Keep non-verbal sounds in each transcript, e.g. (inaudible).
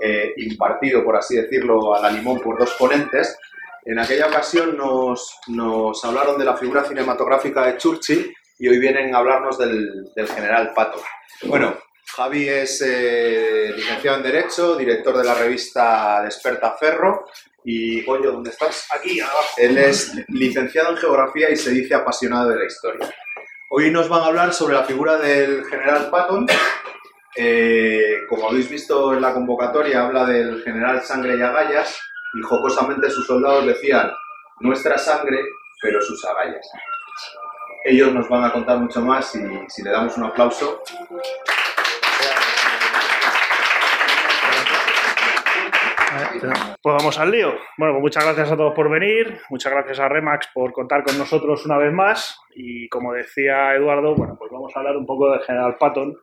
eh, impartido, por así decirlo, a la limón por dos ponentes. En aquella ocasión nos, nos hablaron de la figura cinematográfica de Churchill y hoy vienen a hablarnos del, del general Pato. Bueno, Javi es eh, licenciado en Derecho, director de la revista Desperta Ferro. Y, Goyo, ¿dónde estás? Aquí, abajo. Él es licenciado en Geografía y se dice apasionado de la historia. Hoy nos van a hablar sobre la figura del general Patton. Eh, como habéis visto en la convocatoria, habla del general Sangre y Agallas y jocosamente sus soldados decían nuestra sangre, pero sus agallas. Ellos nos van a contar mucho más y si le damos un aplauso. Pues vamos al lío. Bueno, pues muchas gracias a todos por venir, muchas gracias a Remax por contar con nosotros una vez más y como decía Eduardo, bueno, pues vamos a hablar un poco del General Patton,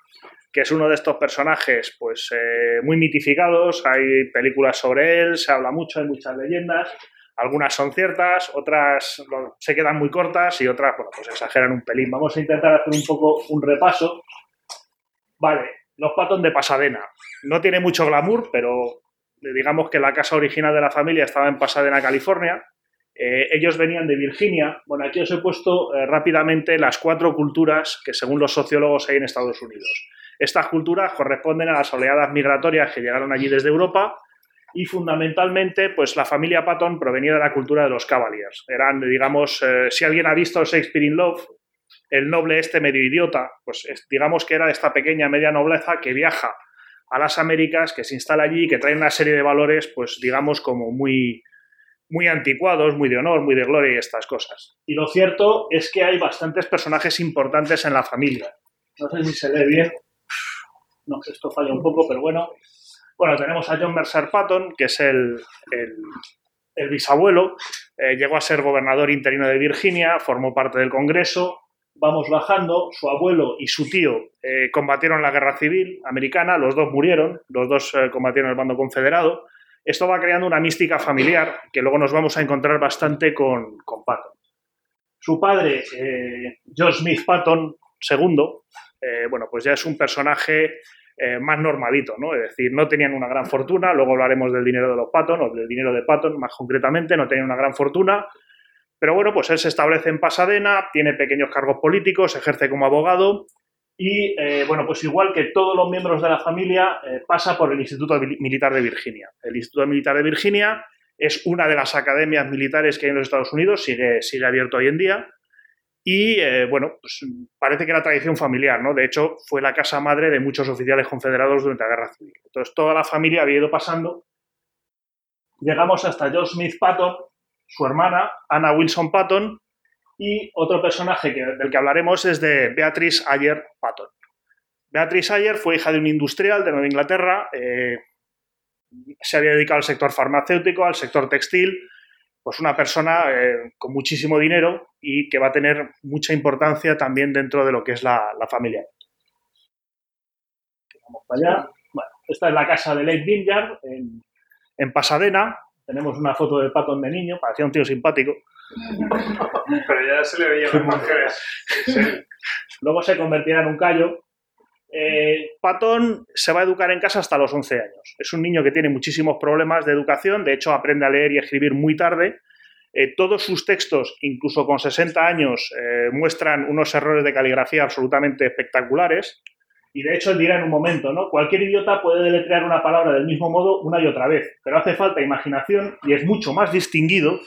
que es uno de estos personajes pues eh, muy mitificados, hay películas sobre él, se habla mucho, hay muchas leyendas, algunas son ciertas, otras se quedan muy cortas y otras, bueno, pues exageran un pelín. Vamos a intentar hacer un poco un repaso. Vale, los Patton de Pasadena. No tiene mucho glamour, pero digamos que la casa original de la familia estaba en Pasadena, California. Eh, ellos venían de Virginia. Bueno, aquí os he puesto eh, rápidamente las cuatro culturas que según los sociólogos hay en Estados Unidos. Estas culturas corresponden a las oleadas migratorias que llegaron allí desde Europa y fundamentalmente pues la familia Patton provenía de la cultura de los Cavaliers. Eran, digamos, eh, si alguien ha visto Shakespeare in Love, el noble este medio idiota, pues es, digamos que era de esta pequeña media nobleza que viaja a las Américas, que se instala allí, que trae una serie de valores, pues digamos como muy, muy anticuados, muy de honor, muy de gloria y estas cosas. Y lo cierto es que hay bastantes personajes importantes en la familia. No sé si se lee bien. No, esto falla un poco, pero bueno. Bueno, tenemos a John Mercer Patton, que es el, el, el bisabuelo. Eh, llegó a ser gobernador interino de Virginia, formó parte del Congreso, vamos bajando, su abuelo y su tío eh, combatieron la guerra civil americana, los dos murieron, los dos eh, combatieron el bando confederado. Esto va creando una mística familiar que luego nos vamos a encontrar bastante con, con Patton. Su padre, George Smith Patton II, bueno, pues ya es un personaje más normalito, ¿no? Es decir, no tenían una gran fortuna, luego hablaremos del dinero de los Patton, o del dinero de Patton más concretamente, no tenían una gran fortuna, pero bueno, pues él se establece en Pasadena, tiene pequeños cargos políticos, ejerce como abogado y, eh, bueno, pues igual que todos los miembros de la familia, eh, pasa por el Instituto Militar de Virginia. El Instituto Militar de Virginia es una de las academias militares que hay en los Estados Unidos, sigue, sigue abierto hoy en día. Y, eh, bueno, pues parece que era tradición familiar, ¿no? De hecho, fue la casa madre de muchos oficiales confederados durante la Guerra Civil. Entonces, toda la familia había ido pasando. Llegamos hasta George Smith Patton, su hermana, Anna Wilson Patton, y otro personaje que, del que hablaremos es de Beatrice Ayer Patton. Beatrice Ayer fue hija de un industrial de Nueva Inglaterra, eh, se había dedicado al sector farmacéutico, al sector textil, pues una persona eh, con muchísimo dinero y que va a tener mucha importancia también dentro de lo que es la, la familia. Vamos para allá. Bueno, esta es la casa de Lake Vineyard en, en Pasadena, tenemos una foto de Patton de niño, parecía un tío simpático. Pero ya se le veía las (laughs) mujeres. Sí. Luego se convertirá en un callo. Eh, Patton se va a educar en casa hasta los 11 años. Es un niño que tiene muchísimos problemas de educación, de hecho aprende a leer y escribir muy tarde. Eh, todos sus textos, incluso con 60 años, eh, muestran unos errores de caligrafía absolutamente espectaculares. Y de hecho él dirá en un momento, ¿no? Cualquier idiota puede deletrear una palabra del mismo modo una y otra vez, pero hace falta imaginación y es mucho más distinguido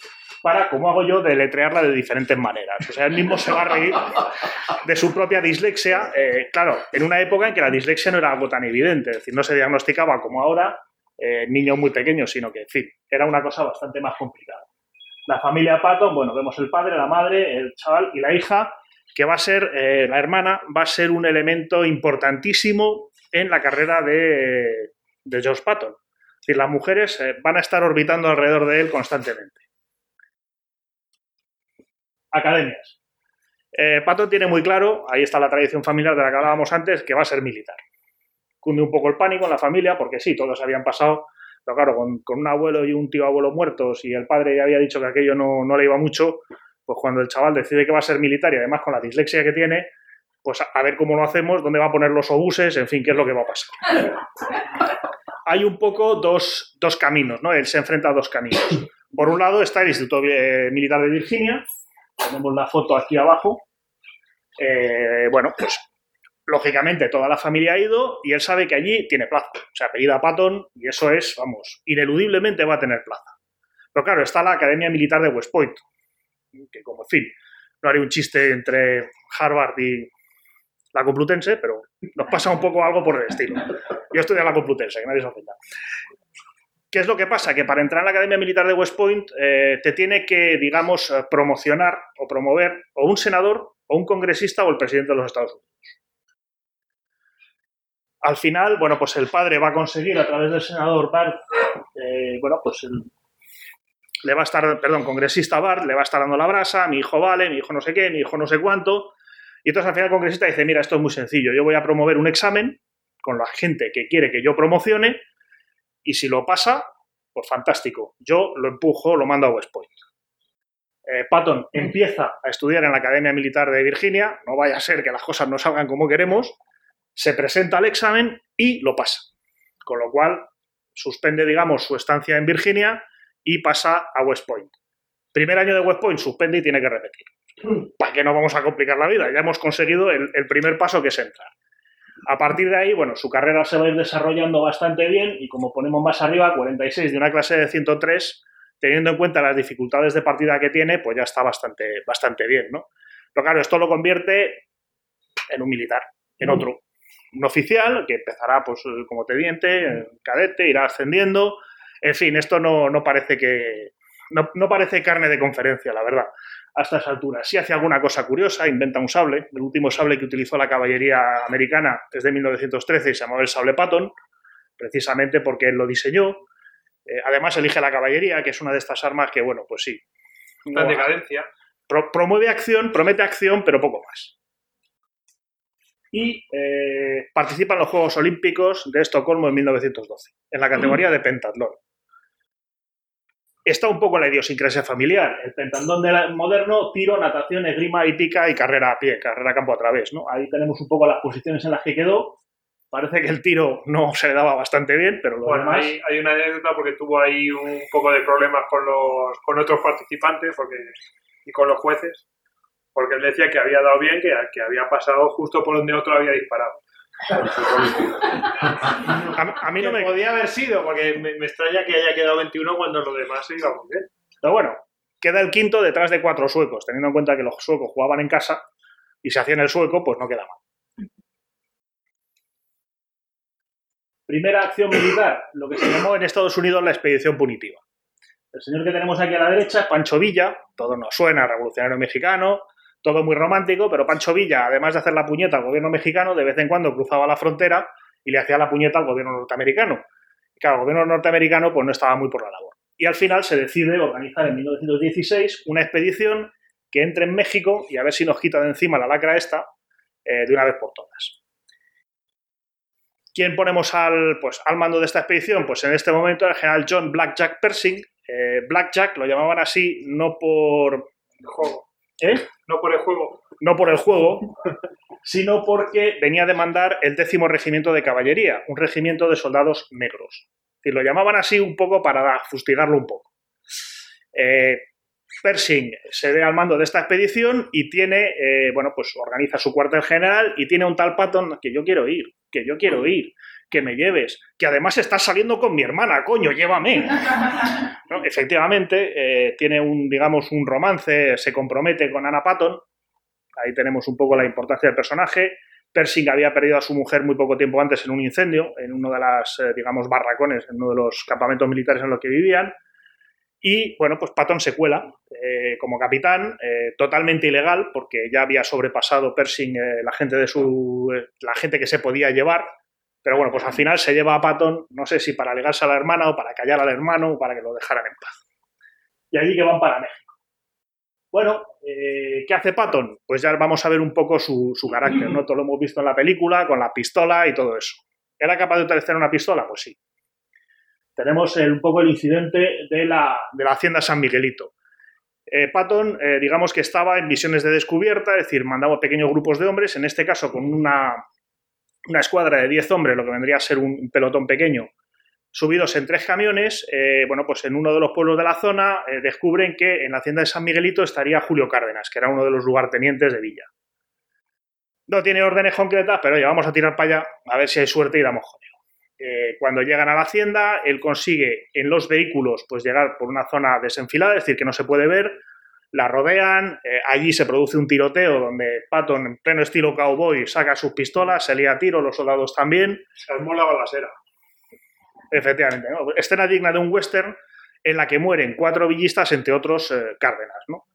para, como hago yo, deletrearla de diferentes maneras. O sea, él mismo se va a reír de su propia dislexia, eh, claro, en una época en que la dislexia no era algo tan evidente, es decir, no se diagnosticaba como ahora eh, niños muy pequeños, sino que, en fin, era una cosa bastante más complicada. La familia Patton, bueno, vemos el padre, la madre, el chaval y la hija, que va a ser, eh, la hermana, va a ser un elemento importantísimo en la carrera de, de George Patton. Es decir, las mujeres van a estar orbitando alrededor de él constantemente. Academias. Eh, Patton tiene muy claro, ahí está la tradición familiar de la que hablábamos antes, que va a ser militar. Cunde un poco el pánico en la familia, porque sí, todos habían pasado, pero claro, con, con un abuelo y un tío abuelo muertos y el padre ya había dicho que aquello no, no le iba mucho, pues cuando el chaval decide que va a ser militar y además con la dislexia que tiene, pues a ver cómo lo hacemos, dónde va a poner los obuses, en fin, qué es lo que va a pasar. (laughs) hay un poco dos, dos caminos, ¿no? Él se enfrenta a dos caminos. Por un lado está el Instituto eh, Militar de Virginia, tenemos la foto aquí abajo. Eh, bueno, pues lógicamente toda la familia ha ido y él sabe que allí tiene plaza. O sea, apellida Patton y eso es, vamos, ineludiblemente va a tener plaza. Pero claro, está la Academia Militar de West Point, que como fin, no haré un chiste entre Harvard y la Complutense, pero nos pasa un poco algo por el estilo. Yo estudié en la Complutense, que nadie se ofenda. ¿Qué es lo que pasa? Que para entrar en la Academia Militar de West Point eh, te tiene que, digamos, eh, promocionar o promover o un senador o un congresista o el presidente de los Estados Unidos. Al final, bueno, pues el padre va a conseguir a través del senador Bart, eh, bueno, pues el, le va a estar, perdón, congresista Bart, le va a estar dando la brasa, mi hijo vale, mi hijo no sé qué, mi hijo no sé cuánto. Y entonces al final el congresista dice, mira, esto es muy sencillo, yo voy a promover un examen con la gente que quiere que yo promocione y si lo pasa, pues fantástico. Yo lo empujo, lo mando a West Point. Eh, Patton empieza a estudiar en la Academia Militar de Virginia, no vaya a ser que las cosas no salgan como queremos, se presenta al examen y lo pasa. Con lo cual, suspende, digamos, su estancia en Virginia y pasa a West Point. Primer año de West Point, suspende y tiene que repetir. ¿Para qué no vamos a complicar la vida? Ya hemos conseguido el, el primer paso que es entrar. A partir de ahí, bueno, su carrera se va a ir desarrollando bastante bien y como ponemos más arriba, 46 de una clase de 103, teniendo en cuenta las dificultades de partida que tiene, pues ya está bastante, bastante bien, ¿no? Pero claro, esto lo convierte en un militar, en otro. Un oficial que empezará pues como teniente, cadete, irá ascendiendo. En fin, esto no, no parece que. No, no parece carne de conferencia, la verdad a estas alturas. Si hace alguna cosa curiosa, inventa un sable. El último sable que utilizó la caballería americana es de 1913 y se llamaba el sable Patton, precisamente porque él lo diseñó. Eh, además, elige la caballería, que es una de estas armas que, bueno, pues sí. No- decadencia. pro- promueve acción, promete acción, pero poco más. Y eh, participa en los Juegos Olímpicos de Estocolmo en 1912, en la categoría de pentatlón. Está un poco la idiosincrasia familiar. El pentatlón de la- moderno, tiro, natación, esgrima, hípica y carrera a pie, carrera campo a través. ¿no? Ahí tenemos un poco las posiciones en las que quedó. Parece que el tiro no se le daba bastante bien, pero lo Bueno, demás... hay, hay una anécdota porque tuvo ahí un poco de problemas con los con otros participantes porque, y con los jueces, porque él decía que había dado bien, que, que había pasado justo por donde otro había disparado. (laughs) A, a mí no me... podía haber sido, porque me, me extraña que haya quedado 21 cuando los demás se iban muy bien. Pero bueno, queda el quinto detrás de cuatro suecos, teniendo en cuenta que los suecos jugaban en casa y se hacían el sueco, pues no queda mal. Primera acción militar, lo que se llamó en Estados Unidos la expedición punitiva. El señor que tenemos aquí a la derecha es Pancho Villa, todo nos suena revolucionario mexicano, todo muy romántico, pero Pancho Villa, además de hacer la puñeta al gobierno mexicano, de vez en cuando cruzaba la frontera y le hacía la puñeta al gobierno norteamericano. Y claro, el gobierno norteamericano pues no estaba muy por la labor. Y al final se decide organizar en 1916 una expedición que entre en México y a ver si nos quita de encima la lacra esta eh, de una vez por todas. ¿Quién ponemos al, pues, al mando de esta expedición? Pues en este momento el general John Blackjack Pershing. Eh, Blackjack lo llamaban así no por. ¿Eh? No por el juego. no por el juego, (laughs) sino porque venía de mandar el décimo regimiento de caballería, un regimiento de soldados negros. Y lo llamaban así un poco para fustigarlo un poco. Eh, Pershing se ve al mando de esta expedición y tiene, eh, bueno, pues organiza su cuartel general y tiene un tal Patton que yo quiero ir, que yo quiero ir, que me lleves, que además estás saliendo con mi hermana, coño, llévame. (laughs) Efectivamente, eh, tiene un, digamos, un romance, se compromete con Anna Patton, ahí tenemos un poco la importancia del personaje. Pershing había perdido a su mujer muy poco tiempo antes en un incendio, en uno de las, eh, digamos, barracones, en uno de los campamentos militares en los que vivían. Y bueno, pues Patton se cuela eh, como capitán, totalmente ilegal, porque ya había sobrepasado Pershing la gente de su. la gente que se podía llevar. Pero bueno, pues al final se lleva a Patton, no sé si para alegarse a la hermana o para callar al hermano o para que lo dejaran en paz. Y allí que van para México. Bueno, eh, ¿qué hace Patton? Pues ya vamos a ver un poco su, su carácter, ¿no? Todo lo hemos visto en la película, con la pistola y todo eso. ¿Era capaz de utilizar una pistola? Pues sí. Tenemos un poco el incidente de la, de la Hacienda San Miguelito. Eh, Patton, eh, digamos que estaba en misiones de descubierta, es decir, mandaba pequeños grupos de hombres, en este caso con una, una escuadra de 10 hombres, lo que vendría a ser un pelotón pequeño, subidos en tres camiones, eh, bueno, pues en uno de los pueblos de la zona eh, descubren que en la hacienda de San Miguelito estaría Julio Cárdenas, que era uno de los lugartenientes de Villa. No tiene órdenes concretas, pero ya vamos a tirar para allá a ver si hay suerte y damos jodido. Eh, cuando llegan a la hacienda, él consigue en los vehículos pues llegar por una zona desenfilada, es decir, que no se puede ver, la rodean, allí se produce un tiroteo donde Patton, en pleno estilo cowboy, saca sus pistolas, se lía a tiro, los soldados también. Se armó la balacera. Efectivamente, ¿no? escena digna de un western en la que mueren cuatro villistas, entre otros eh, Cárdenas. ¿no?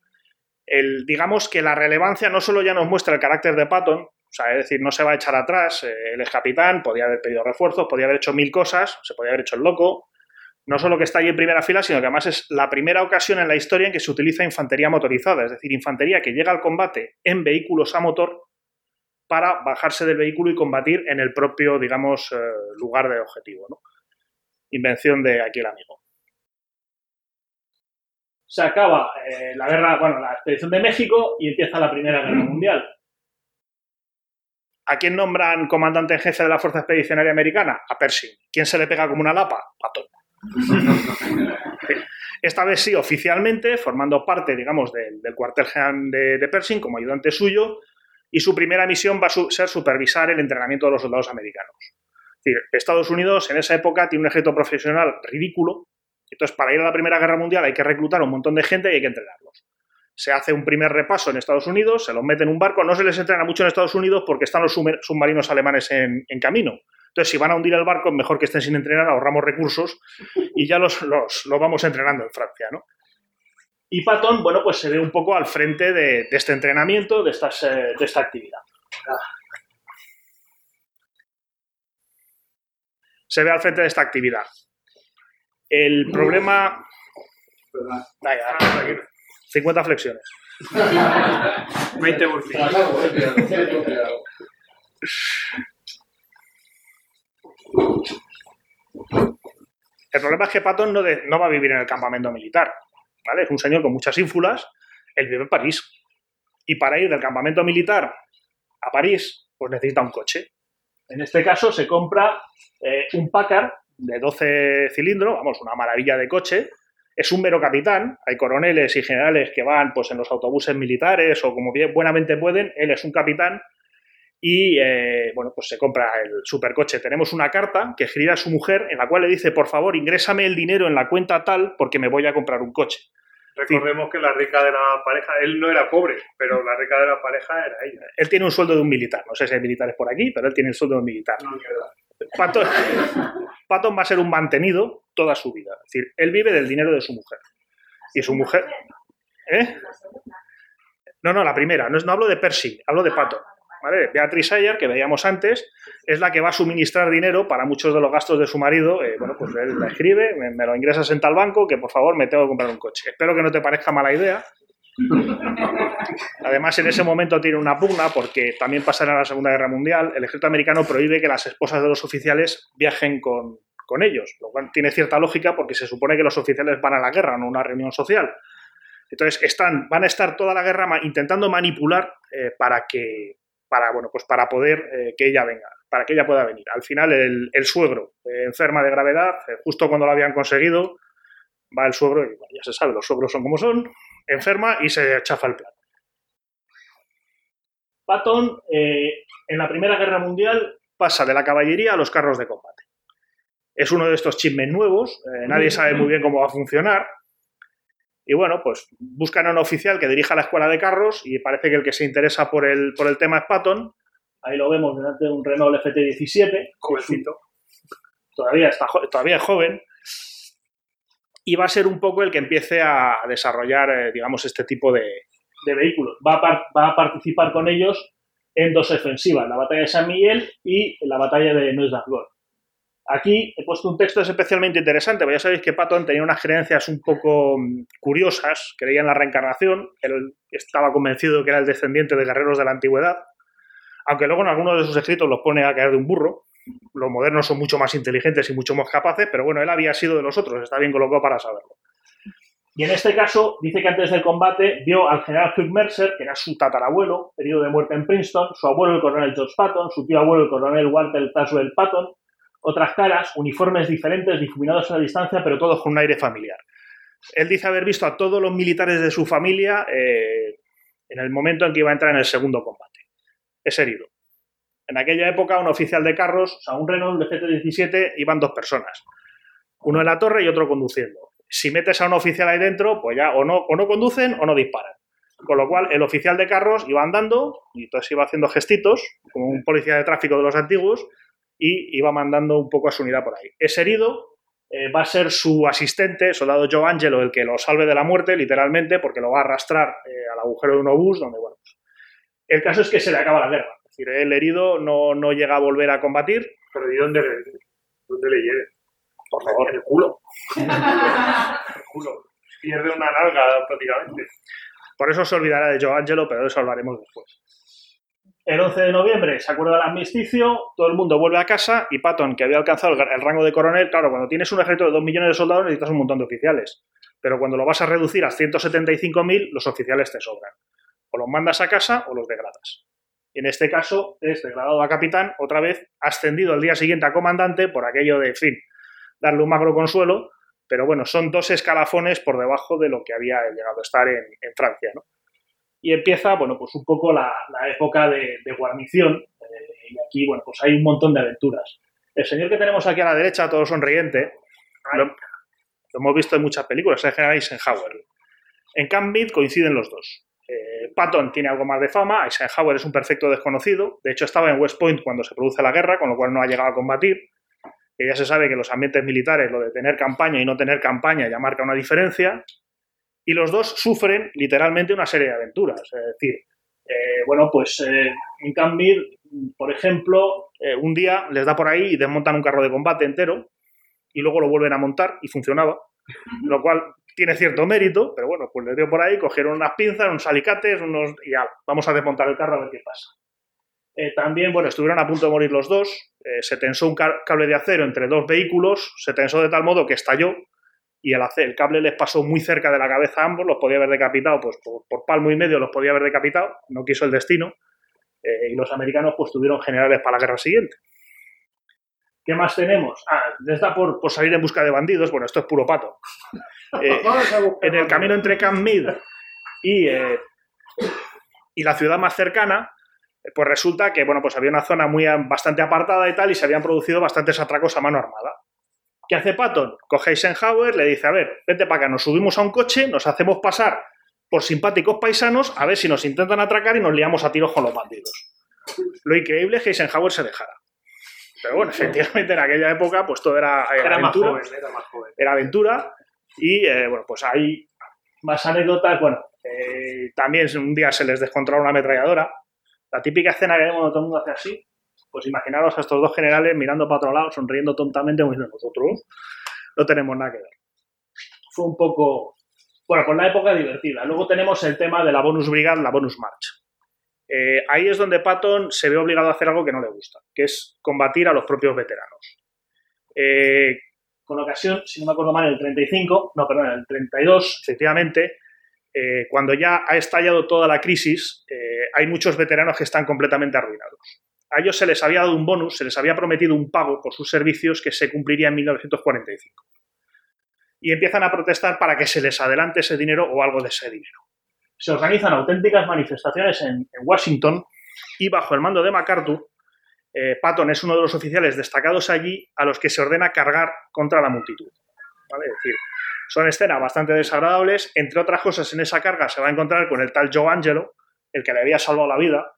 El, digamos que la relevancia no solo ya nos muestra el carácter de Patton, o sea, es decir, no se va a echar atrás, eh, él es capitán, podía haber pedido refuerzos, podía haber hecho mil cosas, se podía haber hecho el loco, no solo que está allí en primera fila, sino que además es la primera ocasión en la historia en que se utiliza infantería motorizada, es decir, infantería que llega al combate en vehículos a motor para bajarse del vehículo y combatir en el propio, digamos, eh, lugar de objetivo. ¿no? invención de aquí el amigo. Se acaba eh, la guerra, bueno, la expedición de México y empieza la Primera Guerra Mundial. ¿A quién nombran comandante en jefe de la Fuerza Expedicionaria Americana? A Pershing. ¿Quién se le pega como una lapa? Patton. (laughs) Esta vez sí, oficialmente, formando parte, digamos, del, cuartel general de, Pershing como ayudante suyo, y su primera misión va a ser supervisar el entrenamiento de los soldados americanos. Estados Unidos en esa época tiene un ejército profesional ridículo, entonces para ir a la Primera Guerra Mundial hay que reclutar un montón de gente y hay que entrenarlos. Se hace un primer repaso en Estados Unidos, se los mete en un barco, no se les entrena mucho en Estados Unidos porque están los submarinos alemanes en, camino. Entonces, si van a hundir el barco, mejor que estén sin entrenar, ahorramos recursos y ya los, los, vamos entrenando en Francia, ¿no? Y Patton, bueno, pues se ve un poco al frente de, este entrenamiento, de, estas, eh, de esta actividad se ve al frente de esta actividad. El problema... 50 flexiones. (laughs) 20 burpees. (laughs) El problema es que Patton no, no, va a vivir en el campamento militar. ¿vale? Es un señor con muchas ínfulas. Él vive en París. Y para ir del campamento militar a París, pues necesita un coche. En este caso se compra eh, un Packard de 12 cilindros, vamos, una maravilla de coche. Es un mero capitán, hay coroneles y generales que van pues, en los autobuses militares o como bien buenamente pueden, él es un capitán y eh, bueno, pues se compra el supercoche. Tenemos una carta que escribe a su mujer en la cual le dice, por favor, ingrésame el dinero en la cuenta tal porque me voy a comprar un coche. Recordemos que la rica de la pareja, él no era pobre, pero la rica de la pareja era ella. Él tiene un sueldo de un militar, no sé si hay militares por aquí, pero él tiene el sueldo de un militar. No, Patton, va a ser un mantenido toda su vida. Es decir, él vive del dinero de su mujer. Y su mujer... ¿Eh? No, no, la primera. No, no hablo de Percy, hablo de Patton. ¿Vale? Beatrice Ayer, que veíamos antes, es la que va a suministrar dinero para muchos de los gastos de su marido. Eh, bueno, pues él la escribe, me, lo ingresas en tal banco que por favor me tengo que comprar un coche. Espero que no te parezca mala idea. Además, en ese momento tiene una pugna porque también pasará la Segunda Guerra Mundial. El ejército americano prohíbe que las esposas de los oficiales viajen con, ellos, lo cual tiene cierta lógica porque se supone que los oficiales van a la guerra, no a una reunión social. Entonces, están, van a estar toda la guerra intentando manipular eh, para que, para, bueno, pues para poder eh, que ella venga, para que ella pueda venir. Al final, el, suegro eh, enferma de gravedad, justo cuando lo habían conseguido, va el suegro y ya se sabe, los suegros son como son, enferma y se chafa el plan. Patton, eh, en la Primera Guerra Mundial, pasa de la caballería a los carros de combate. Es uno de estos chismes nuevos, eh, nadie sabe muy bien cómo va a funcionar. Y bueno, pues buscan a un oficial que dirija la escuela de carros y parece que el que se interesa por el, por el tema es Patton. Ahí lo vemos delante de un Renault FT17. Jovencito. Todavía, está, todavía es joven y va a ser un poco el que empiece a desarrollar, eh, digamos, este tipo de, vehículos. Va a, participar con ellos en dos ofensivas, la batalla de San Miguel y la batalla de Nuez Aquí he puesto un texto especialmente interesante, porque ya sabéis que Patton tenía unas creencias un poco mm, curiosas, creía en la reencarnación, él estaba convencido que era el descendiente de guerreros de la antigüedad, aunque luego en algunos de sus escritos los pone a caer de un burro, los modernos son mucho más inteligentes y mucho más capaces, pero bueno, él había sido de los otros, está bien colocado para saberlo. Y en este caso, dice que antes del combate vio al general Hugh Mercer, que era su tatarabuelo, herido de muerte en Princeton, su abuelo el coronel George Patton, su tío abuelo el coronel Walter Taswell Patton, otras caras, uniformes diferentes, difuminados a la distancia, pero todos con un aire familiar. Él dice haber visto a todos los militares de su familia eh, en el momento en que iba a entrar en el segundo combate. Es herido. En aquella época, un oficial de carros, o sea, un Renault de GT17, iban dos personas. Uno en la torre y otro conduciendo. Si metes a un oficial ahí dentro, pues ya o no, o no conducen o no disparan. Con lo cual, el oficial de carros iba andando y entonces iba haciendo gestitos, como un policía de tráfico de los antiguos, y iba mandando un poco a su unidad por ahí. Es herido, eh, va a ser su asistente, soldado Joe Angelo, el que lo salve de la muerte, literalmente, porque lo va a arrastrar eh, al agujero de un obús, donde, bueno, pues, el caso es que se le acaba la guerra. Es decir, el herido no, no llega a volver a combatir. Pero ¿y dónde le, dónde le llegue? Por favor. En el culo. el culo. Pierde una nalga prácticamente. Por eso se olvidará de Joe Angelo, pero de eso hablaremos después. El 11 de noviembre se acuerda del armisticio, todo el mundo vuelve a casa y Patton, que había alcanzado el, el rango de coronel, claro, cuando tienes un ejército de 2 millones de soldados necesitas un montón de oficiales. Pero cuando lo vas a reducir a 175.000, los oficiales te sobran. O los mandas a casa o los degradas. En este caso es degradado a capitán, otra vez ascendido al día siguiente a comandante por aquello de, en fin, darle un magro consuelo, pero bueno, son dos escalafones por debajo de lo que había llegado a estar en, en Francia, ¿no? Y empieza, bueno, pues un poco la, la época de, de guarnición. eh, y aquí, bueno, pues hay un montón de aventuras. El señor que tenemos aquí a la derecha, todo sonriente, lo, lo hemos visto en muchas películas, es el general Eisenhower. En Camp Meade coinciden los dos. Eh, Patton tiene algo más de fama, Eisenhower es un perfecto desconocido, de hecho estaba en West Point cuando se produce la guerra, con lo cual no ha llegado a combatir, que ya se sabe que en los ambientes militares lo de tener campaña y no tener campaña ya marca una diferencia, y los dos sufren literalmente una serie de aventuras. Es decir, eh, bueno, pues eh, en Cambir, por ejemplo, eh, un día les da por ahí y desmontan un carro de combate entero y luego lo vuelven a montar y funcionaba, lo cual tiene cierto mérito, pero bueno, pues les dio por ahí, cogieron unas pinzas, unos alicates, unos y ya, vamos a desmontar el carro a ver qué pasa. Eh, también, bueno, estuvieron a punto de morir los dos, eh, se tensó un ca- cable de acero entre dos vehículos, se tensó de tal modo que estalló y el, el cable les pasó muy cerca de la cabeza a ambos, los podía haber decapitado, pues por, por palmo y medio los podía haber decapitado, no quiso el destino, eh, y los americanos pues tuvieron generales para la guerra siguiente. ¿Qué más tenemos? Ah, les da por, por salir en busca de bandidos, bueno, esto es puro pato. (laughs) Eh, en el camino entre Camp Meade y, eh, y la ciudad más cercana, pues resulta que bueno, pues había una zona muy bastante apartada y tal, y se habían producido bastantes atracos a mano armada. ¿Qué hace Patton? Coge Eisenhower, le dice, a ver, vete para acá, nos subimos a un coche, nos hacemos pasar por simpáticos paisanos, a ver si nos intentan atracar y nos liamos a tiros con los bandidos. Lo increíble es que Eisenhower se dejara. Pero bueno, efectivamente en aquella época pues todo era, Era más aventura joven, era más joven. era aventura y eh, bueno, pues hay más anécdotas. Bueno, eh, también un día se les descontrola una ametralladora. La típica escena que vemos cuando todo el mundo hace así. Pues imaginaros a estos dos generales mirando para otro lado, sonriendo tontamente, como diciendo, nosotros no tenemos nada que ver. Fue un poco, bueno, pues la época divertida. Luego tenemos el tema de la bonus brigade, la bonus march. Eh, ahí es donde Patton se ve obligado a hacer algo que no le gusta, que es combatir a los propios veteranos. Eh, con ocasión, si no me acuerdo mal, en el 35, no, perdón, en el 32, efectivamente, eh, cuando ya ha estallado toda la crisis, eh, hay muchos veteranos que están completamente arruinados. A ellos se les había dado un bonus, se les había prometido un pago por sus servicios que se cumpliría en 1945. Y empiezan a protestar para que se les adelante ese dinero o algo de ese dinero. Se organizan auténticas manifestaciones en, Washington y bajo el mando de MacArthur, eh, Patton es uno de los oficiales destacados allí a los que se ordena cargar contra la multitud. ¿vale? Es decir, son escenas bastante desagradables. Entre otras cosas, en esa carga se va a encontrar con el tal Joe Angelo, el que le había salvado la vida,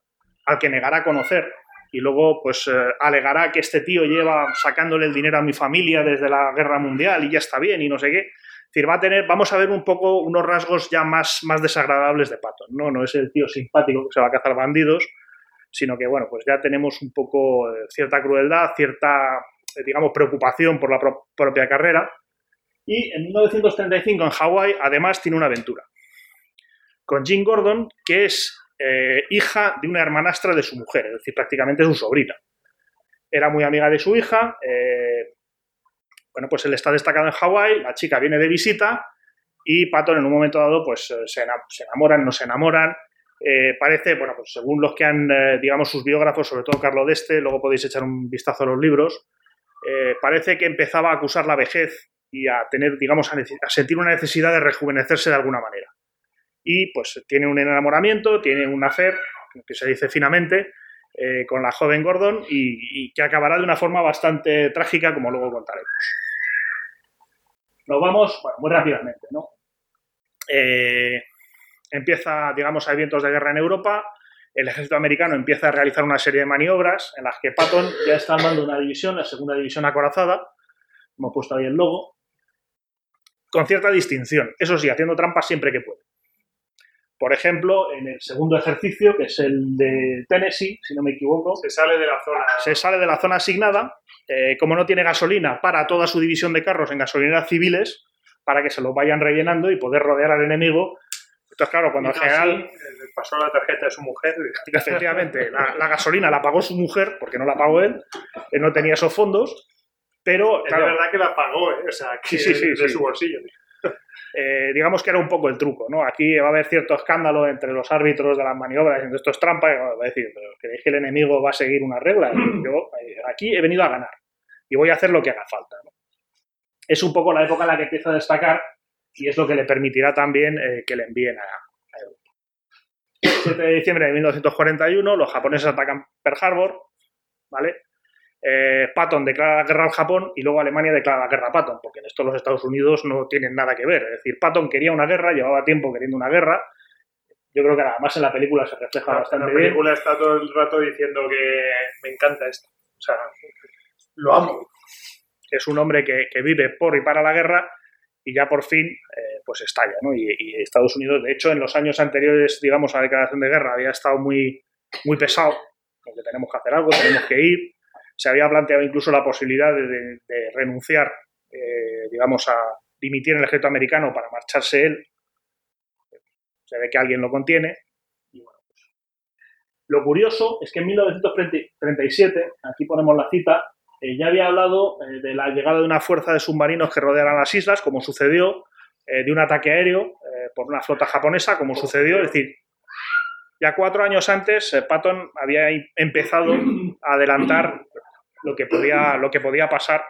al que negará conocer y luego pues eh, alegará que este tío lleva sacándole el dinero a mi familia desde la guerra mundial y ya está bien y no sé qué. Es decir, va a tener, vamos a ver un poco unos rasgos ya más, más desagradables de Patton. No, no es el tío simpático que se va a cazar bandidos, sino que, bueno, pues ya tenemos un poco eh, cierta crueldad, cierta, eh, digamos, preocupación por la pro- propia carrera. Y en 1935 en Hawái, además, tiene una aventura con Jean Gordon, que es eh, hija de una hermanastra de su mujer, es decir, prácticamente su sobrina. Era muy amiga de su hija. eh, bueno, pues él está destacado en Hawái, la chica viene de visita y Patton en un momento dado pues eh, se, ena- se enamoran, no se enamoran. Parece, bueno, pues según los que han, digamos, sus biógrafos, sobre todo Carlo Deste, luego podéis echar un vistazo a los libros, parece que empezaba a acusar la vejez y a tener, digamos, a, a, sentir una necesidad de rejuvenecerse de alguna manera. Y pues tiene un enamoramiento, tiene un hacer, que se dice finamente, eh, con la joven Gordon y, que acabará de una forma bastante trágica, como luego contaremos. Nos vamos, bueno, muy rápidamente, ¿no? Eh, empieza, digamos, hay vientos de guerra en Europa, el ejército americano empieza a realizar una serie de maniobras en las que Patton ya está armando una división, la segunda división acorazada, como he puesto ahí el logo, con cierta distinción, eso sí, haciendo trampas siempre que puede. Por ejemplo, en el segundo ejercicio, que es el de Tennessee, si no me equivoco. Se sale de la zona. Se sale de la zona asignada. Eh, como no tiene gasolina, para toda su división de carros en gasolineras civiles para que se los vayan rellenando y poder rodear al enemigo. Entonces, claro, cuando el general. Sí, pasó la tarjeta de su mujer. Efectivamente, la, la, gasolina la pagó su mujer, porque no la pagó él, él no tenía esos fondos. Pero. Es claro, verdad que la pagó, ¿eh? o sea, que sí, sí, de su bolsillo. Eh, digamos que era un poco el truco, ¿no? Aquí va a haber cierto escándalo entre los árbitros de las maniobras, y esto es trampa, y va a decir, pero ¿creéis que el enemigo va a seguir una regla? Y (clears throat) yo eh, aquí he venido a ganar y voy a hacer lo que haga falta. ¿no? Es un poco la época en la que empieza a destacar y es lo que le permitirá también eh, que le envíen a, a Europa. El 7 de diciembre de 1941 los japoneses atacan Pearl Harbor, ¿vale? Eh, Patton declara la guerra al Japón y luego Alemania declara la guerra a Patton, porque en esto los Estados Unidos no tienen nada que ver. Es decir, Patton quería una guerra, llevaba tiempo queriendo una guerra. Yo creo que además en la película se refleja La, bastante la bien. película está todo el rato diciendo que me encanta esto. O sea, lo amo. Es un hombre que, que vive por y para la guerra y ya por fin eh, pues estalla, ¿no? Y, y, Estados Unidos, de hecho, en los años anteriores, digamos, a la declaración de guerra había estado muy, muy pesado, porque tenemos que hacer algo, tenemos que ir. Se había planteado incluso la posibilidad de, renunciar, eh, digamos, a dimitir en el ejército americano para marcharse él. Se ve que alguien lo contiene. Y bueno, pues. Lo curioso es que en 1937, aquí ponemos la cita, eh, ya había hablado eh, de la llegada de una fuerza de submarinos que rodearan las islas, como sucedió, de un ataque aéreo por una flota japonesa, como sucedió. Es decir, ya cuatro años antes, Patton había empezado a adelantar lo que podía, lo que podía pasar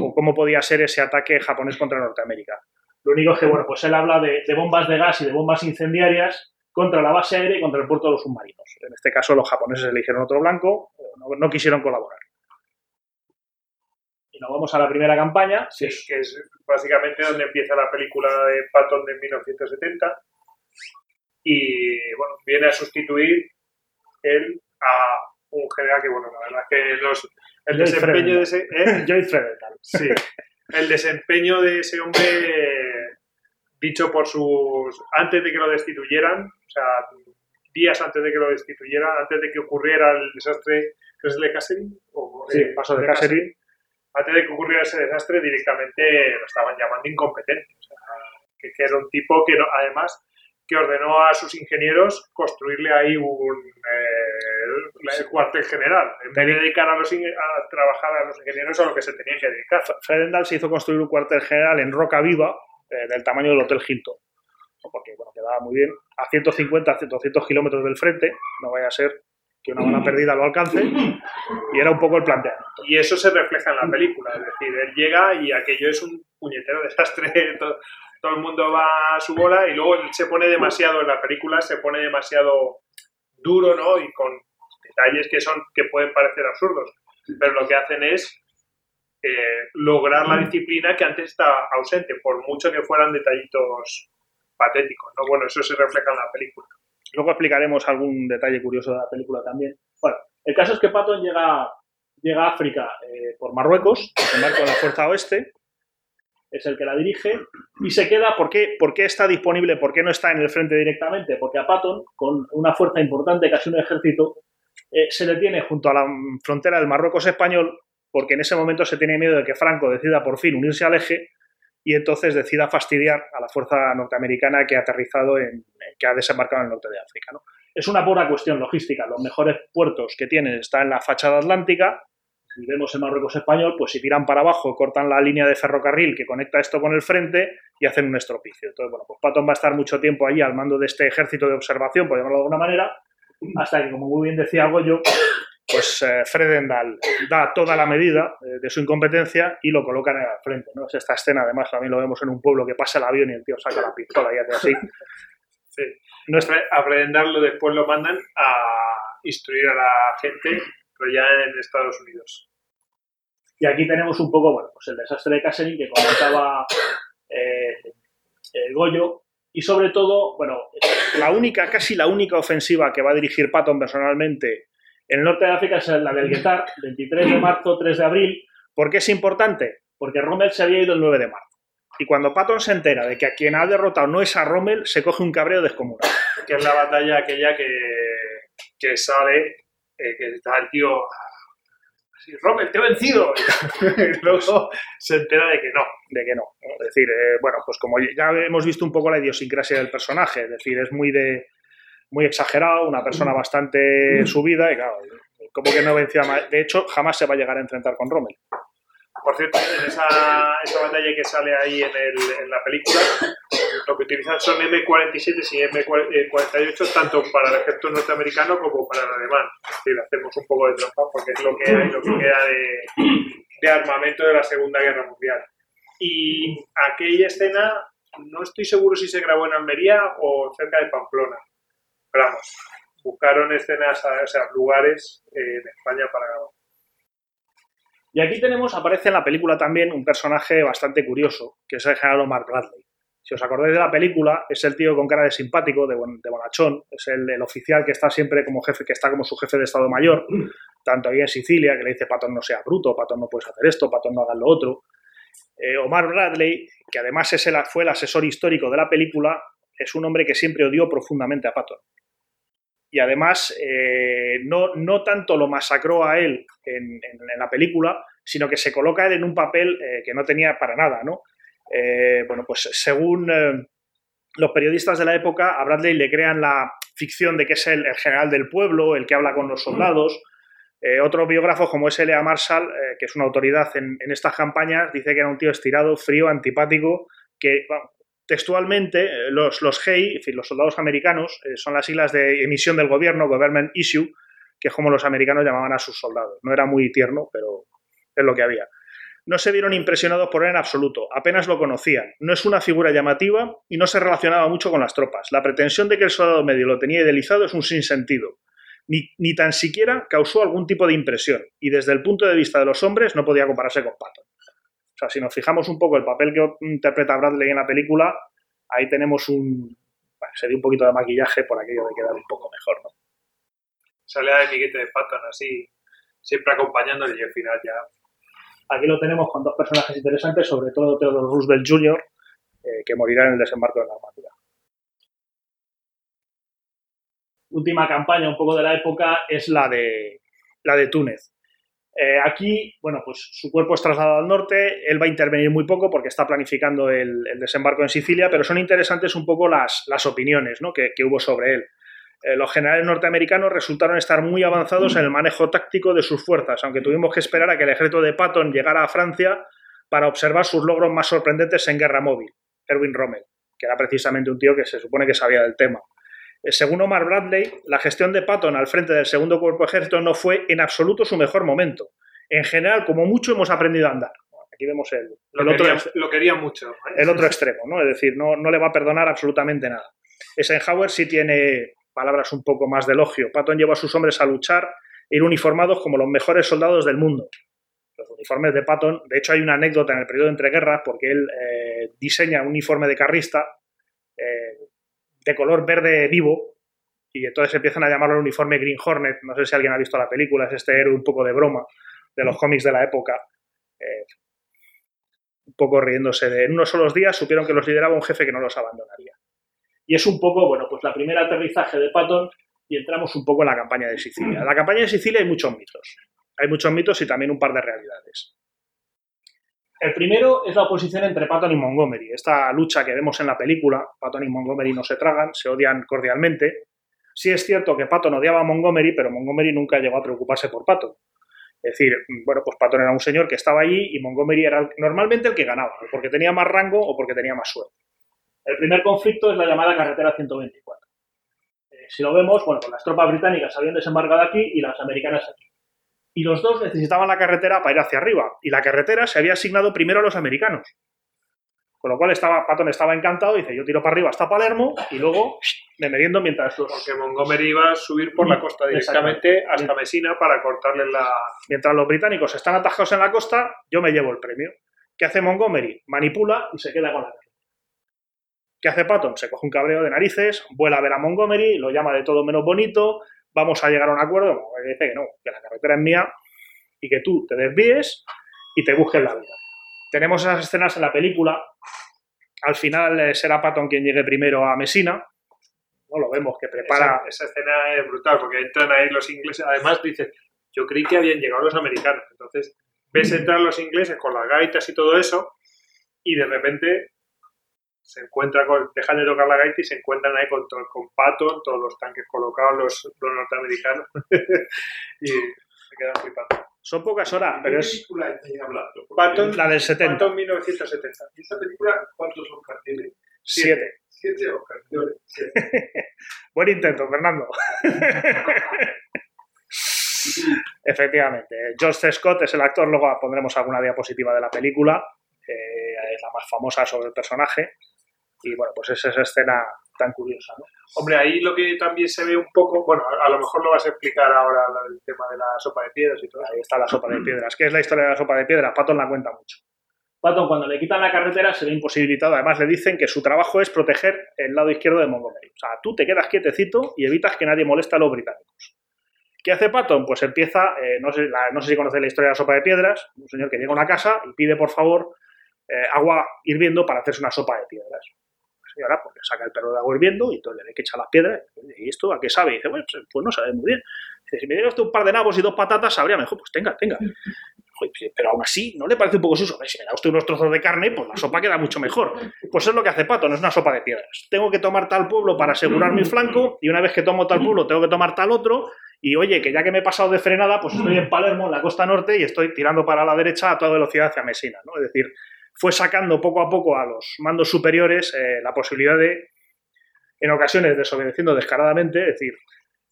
o cómo podía ser ese ataque japonés contra Norteamérica. Lo único es que, bueno, pues él habla de, de bombas de gas y de bombas incendiarias contra la base aérea y contra el puerto de los submarinos. En este caso, los japoneses eligieron otro blanco, no, no quisieron colaborar nos vamos a la primera campaña. Sí, que es básicamente donde empieza la película de Patton de 1970. Y bueno, viene a sustituir él a un general que, bueno, la verdad es que los, el Joy desempeño de ese. ¿eh? (laughs) Joy. Sí. El desempeño de ese hombre, dicho por sus. antes de que lo destituyeran, o sea, días antes de que lo destituyeran, antes de que ocurriera el desastre, ¿qué es el de Catherine? O, Sí, eh, paso de Catherine. antes de que ocurriera ese desastre, directamente lo estaban llamando incompetente. O sea, que, que era un tipo que, no, además, que ordenó a sus ingenieros construirle ahí un eh, el cuartel general, en vez de dedicar a, los, a trabajar a los ingenieros a lo que se tenían que dedicar. Fredendall se hizo construir un cuartel general en roca viva eh, del tamaño del Hotel Hilton, porque bueno, quedaba muy bien, a 150, 200 kilómetros del frente, no vaya a ser que una bala perdida lo alcance, y era un poco el planteamiento. Y eso se refleja en la película, es decir, él llega y aquello es un puñetero desastre, (laughs) todo, todo, el mundo va a su bola y luego se pone demasiado en la película, se pone demasiado duro, ¿no? Y con detalles que son que pueden parecer absurdos, pero lo que hacen es eh, lograr la disciplina que antes estaba ausente, por mucho que fueran detallitos patéticos, ¿no? Bueno, eso se refleja en la película. Luego explicaremos algún detalle curioso de la película también. Bueno, el caso es que Patton llega, llega a África eh, por Marruecos, desembarca en la Fuerza Oeste, es el que la dirige, y se queda, ¿por qué, ¿por qué está disponible? ¿Por qué no está en el frente directamente? Porque a Patton, con una fuerza importante, casi un ejército, eh, se le tiene junto a la frontera del Marruecos español, porque en ese momento se tiene miedo de que Franco decida por fin unirse al eje y entonces decida fastidiar a la fuerza norteamericana que ha aterrizado en, que ha desembarcado en el norte de África. ¿no? Es una pura cuestión logística. Los mejores puertos que tienen están en la fachada atlántica. Si vemos el Marruecos español, pues si tiran para abajo, cortan la línea de ferrocarril que conecta esto con el frente y hacen un estropicio. Entonces, bueno, pues Patton va a estar mucho tiempo allí al mando de este ejército de observación, por llamarlo de alguna manera, hasta que, como muy bien decía Goyo, pues eh, Fredendall da toda la medida eh, de su incompetencia y lo colocan al frente. ¿no? Es esta escena, además, también lo vemos en un pueblo que pasa el avión y el tío saca la pistola y hace así. Sí. No es... A Fredendall después lo mandan a instruir a la gente, pero ya en Estados Unidos. Y aquí tenemos un poco, bueno, pues el desastre de Kasserine que comentaba eh, el Goyo, y sobre todo, bueno, la única, casi la única ofensiva que va a dirigir Patton personalmente en el norte de África es la del Guetar, 23 de marzo, 3 de abril. ¿Por qué es importante? Porque Rommel se había ido el 9 de marzo. Y cuando Patton se entera de que a quien ha derrotado no es a Rommel, se coge un cabreo descomunal. Que es la batalla aquella que, que sale, que está el tío así, Rommel, te he vencido. (laughs) luego se entera de que no. De que no. Es decir, eh, bueno, pues como ya hemos visto un poco la idiosincrasia del personaje, es decir, es muy de muy exagerado, una persona bastante subida y claro, como que no vencía más. De hecho, jamás se va a llegar a enfrentar con Rommel. Por cierto, en esa, esa batalla que sale ahí en, la película, lo que utilizan son M47 y M48 tanto para el ejército norteamericano como para el alemán. Es decir, hacemos un poco de trampa porque es lo que hay, lo que queda de, armamento de la Segunda Guerra Mundial. Y aquella escena, no estoy seguro si se grabó en Almería o cerca de Pamplona. Pero vamos, buscaron escenas, o sea, lugares eh, en España para grabar. Y aquí tenemos, aparece en la película también un personaje bastante curioso, que es el general Omar Bradley. Si os acordáis de la película, es el tío con cara de simpático, de, bon, de bonachón, es el, el, oficial que está siempre como jefe, que está como su jefe de Estado Mayor, (clears throat) tanto ahí en Sicilia, que le dice, Patón no sea bruto, Patón no puedes hacer esto, Patón no hagas lo otro. Eh, Omar Bradley, que además es el, fue el asesor histórico de la película, es un hombre que siempre odió profundamente a Patton. Y además, eh, no, no, tanto lo masacró a él en, en, en, la película, sino que se coloca él en un papel eh, que no tenía para nada, ¿no? Eh, bueno, pues según los periodistas de la época, a Bradley le crean la ficción de que es el, el general del pueblo, el que habla con los soldados. otro biógrafo, como es L.A. Marshall, que es una autoridad en, en, estas campañas, dice que era un tío estirado, frío, antipático, que bueno, textualmente, los, los GEI, en fin, los soldados americanos, eh, son las siglas de emisión del gobierno, Government Issue, que es como los americanos llamaban a sus soldados. No era muy tierno, pero es lo que había. No se vieron impresionados por él en absoluto, apenas lo conocían. No es una figura llamativa y no se relacionaba mucho con las tropas. La pretensión de que el soldado medio lo tenía idealizado es un sinsentido. Ni, ni tan siquiera causó algún tipo de impresión y desde el punto de vista de los hombres no podía compararse con Patton. O sea, si nos fijamos un poco el papel que interpreta Bradley en la película, ahí tenemos un... Bueno, se dio un poquito de maquillaje por aquello de quedar un poco mejor, ¿no? Sale de Miguete de Patton así, siempre acompañándole y al final ya... Aquí lo tenemos con dos personajes interesantes, sobre todo Theodore Roosevelt Jr., eh, que morirá en el desembarco de la Normandia. Última campaña un poco de la época es la de, la de Túnez. Eh, aquí, bueno, pues su cuerpo es trasladado al norte, él va a intervenir muy poco porque está planificando el, desembarco en Sicilia, pero son interesantes un poco las, las opiniones ¿no? que, hubo sobre él. Eh, los generales norteamericanos resultaron estar muy avanzados en el manejo táctico de sus fuerzas, aunque tuvimos que esperar a que el ejército de Patton llegara a Francia para observar sus logros más sorprendentes en guerra móvil, Erwin Rommel, que era precisamente un tío que se supone que sabía del tema. Eh, según Omar Bradley, la gestión de Patton al frente del segundo cuerpo ejército no fue en absoluto su mejor momento. En general, como mucho, hemos aprendido a andar. Aquí vemos el, lo, el quería, otro, lo quería mucho. ¿eh? El otro extremo, ¿no? Es decir, no, no le va a perdonar absolutamente nada. Eisenhower sí tiene palabras un poco más de elogio. Patton llevó a sus hombres a luchar, ir uniformados como los mejores soldados del mundo. Los uniformes de Patton, de hecho hay una anécdota en el periodo entre guerras, porque él eh, diseña un uniforme de carrista eh, de color verde vivo, y entonces empiezan a llamarlo el uniforme Green Hornet. No sé si alguien ha visto la película, es este héroe un poco de broma de los cómics de la época. Eh, un poco riéndose de en unos solos días supieron que los lideraba un jefe que no los abandonaría. Y es un poco, bueno, pues la primera aterrizaje de Patton y entramos un poco en la campaña de Sicilia. En la campaña de Sicilia hay muchos mitos. Hay muchos mitos y también un par de realidades. El primero es la oposición entre Patton y Montgomery. Esta lucha que vemos en la película, Patton y Montgomery no se tragan, se odian cordialmente. Sí es cierto que Patton odiaba a Montgomery, pero Montgomery nunca llegó a preocuparse por Patton. Es decir, bueno, pues Patton era un señor que estaba allí y Montgomery era normalmente el que ganaba, porque tenía más rango o porque tenía más suerte. El primer conflicto es la llamada carretera 124. Eh, si lo vemos, bueno, pues las tropas británicas habían desembarcado aquí y las americanas aquí. y los dos necesitaban la carretera para ir hacia arriba. Y la carretera se había asignado primero a los americanos. Con lo cual estaba, Patton estaba encantado, dice, yo tiro para arriba hasta Palermo y luego me meriendo mientras los... Porque Montgomery iba a subir por la costa directamente hasta Messina para cortarle la... Mientras los británicos están atajados en la costa, yo me llevo el premio. ¿Qué hace Montgomery? Manipula y se queda con la carretera. ¿Qué hace Patton? Se coge un cabreo de narices, vuela a ver a Montgomery, lo llama de todo menos bonito, vamos a llegar a un acuerdo, dice que no, que la carretera es mía y que tú te desvíes y te busques la vida. Tenemos esas escenas en la película. Al final eh, será Patton quien llegue primero a Messina. No lo vemos, que prepara. Esa, esa, escena es brutal porque entran ahí los ingleses. Además, dices, yo creí que habían llegado los americanos. Entonces, ves entrar los ingleses con las gaitas y todo eso, y de repente se encuentra con, dejan de tocar la gaita y se encuentran ahí con, con Patton, todos los tanques colocados, los, los norteamericanos, (laughs) y se quedan flipando. Son pocas horas, pero es. película estáis hablando? Patton, La del 70. Patton 1970. ¿Y esa película cuántos Oscars tiene? Siete. Siete Oscars, señores. (laughs) Buen intento, Fernando. (laughs) Efectivamente. George. Scott es el actor, luego pondremos alguna diapositiva de la película, eh, es la más famosa sobre el personaje. Y bueno, pues es esa escena tan curiosa, ¿no? Hombre, ahí lo que también se ve un poco, bueno, a lo mejor lo vas a explicar ahora el tema de la sopa de piedras y todo. Ahí está la sopa de piedras. ¿Qué es la historia de la sopa de piedras? Patton la cuenta mucho. Patton, cuando le quitan la carretera, se ve imposibilitado. Además, le dicen que su trabajo es proteger el lado izquierdo de Montgomery. O sea, tú te quedas quietecito y evitas que nadie moleste a los británicos. ¿Qué hace Patton? Pues empieza, eh, no, sé, la- no sé si conocéis la historia de la sopa de piedras, un señor que llega a una casa y pide, por favor, eh, agua hirviendo para hacerse una sopa de piedras. Señora pues, le saca el perro de agua hirviendo y entonces le ve que echa las piedras. ¿Y esto a qué sabe? Y dice, bueno, pues, pues no sabe muy bien. Dice, si me diera usted un par de nabos y dos patatas, sabría mejor. Pues tenga, tenga. (laughs) Pero aún así, ¿no le parece un poco sucio? Si me da usted unos trozos de carne, pues la sopa queda mucho mejor. Pues es lo que hace Pato, no es una sopa de piedras. Tengo que tomar tal pueblo para asegurar mi flanco y una vez que tomo tal pueblo tengo que tomar tal otro y oye, que ya que me he pasado de frenada, pues estoy en Palermo, en la costa norte y estoy tirando para la derecha a toda velocidad hacia Mesina, ¿no? Es decir, fue sacando poco a poco a los mandos superiores eh, la posibilidad de, en ocasiones, desobedeciendo descaradamente, es decir,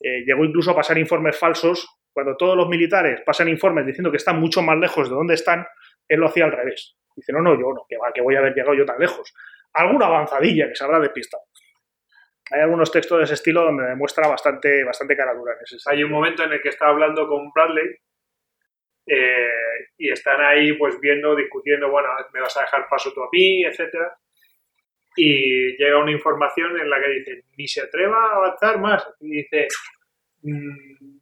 eh, llegó incluso a pasar informes falsos. Cuando todos los militares pasan informes diciendo que están mucho más lejos de donde están, él lo hacía al revés. Dice, no, no, yo no, que va, que voy a haber llegado yo tan lejos. Alguna avanzadilla que se habrá despistado. Hay algunos textos de ese estilo donde demuestra bastante, bastante cara dura en ese. Hay un momento en el que está hablando con Bradley eh, y están ahí pues viendo, discutiendo, bueno, me vas a dejar paso tú a mí, etcétera. Y llega una información en la que dice, ni se atreva a avanzar más. Y dice, mm,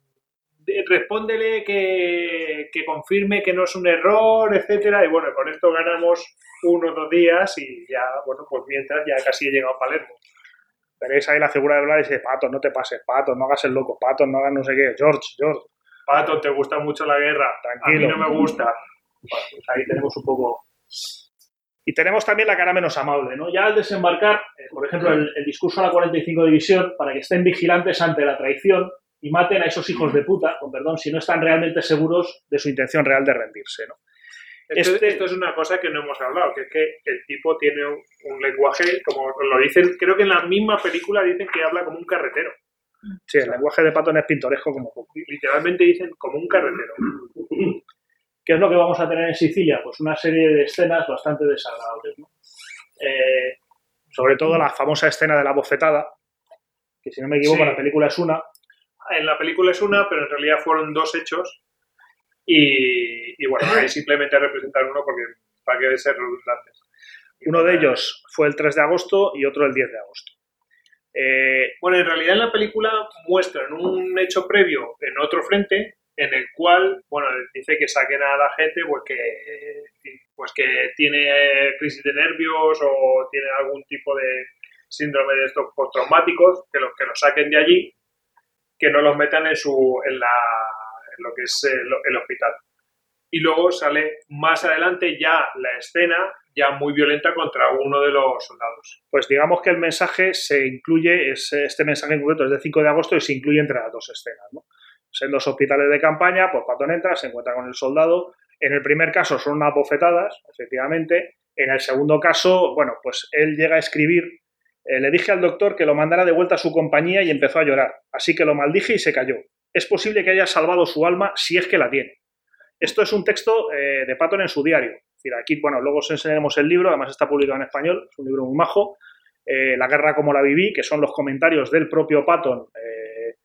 de- respóndele que, que confirme que no es un error, etcétera. Y bueno, con esto ganamos unos dos días y ya, bueno, pues mientras ya casi he llegado a Palermo. Veréis ahí la figura de Blas y dice, Pato, no te pases, Pato, no hagas el loco, Pato, no hagas no sé qué, George, George. Pato, ¿te gusta mucho la guerra? Tranquilo. A mí no me gusta. Bueno, pues ahí tenemos un poco... Y tenemos también la cara menos amable, ¿no? Ya al desembarcar, eh, por ejemplo, el, el discurso a la 45 División, para que estén vigilantes ante la traición y maten a esos hijos de puta, con perdón, si no están realmente seguros de su intención real de rendirse, ¿no? Esto, Este- esto es una cosa que no hemos hablado, que es que el tipo tiene un, un lenguaje, como lo dicen, creo que en la misma película dicen que habla como un carretero. Sí, el lenguaje de Patton es pintoresco como poco. Literalmente dicen como un carretero. (laughs) ¿Qué es lo que vamos a tener en Sicilia? Pues una serie de escenas bastante desagradables, ¿no? Eh, sobre todo la famosa escena de la bofetada, que si no me equivoco Sí. la película es una, En la película es una, pero en realidad fueron dos hechos. Y, y bueno, ahí simplemente representar uno porque para que ser redundantes. uno de ellos fue el 3 de agosto y otro el 10 de agosto. Eh, Bueno, en realidad en la película muestran un hecho previo en otro frente en el cual, bueno, dice que saquen a la gente pues que, pues que tiene crisis de nervios o tiene algún tipo de síndrome de estos postraumáticos, que los que los saquen de allí, que no los metan en su en la lo que es el, el hospital. Y luego sale más adelante ya la escena ya muy violenta contra uno de los soldados. pues digamos que el mensaje se incluye, es, este mensaje en concreto es de 5 de agosto y se incluye entre las dos escenas. ¿no? Pues en dos hospitales de campaña, pues Patton entra, se encuentra con el soldado. En el primer caso son unas bofetadas, efectivamente. En el segundo caso, bueno, pues él llega a escribir. eh, le dije al doctor que lo mandara de vuelta a su compañía y empezó a llorar. Así que lo maldije y se cayó. es posible que haya salvado su alma si es que la tiene. Esto es un texto eh, de Patton en su diario. Decir, aquí, bueno, luego os enseñaremos el libro, además está publicado en español, es un libro muy majo. eh, la guerra como la viví, que son los comentarios del propio Patton, eh,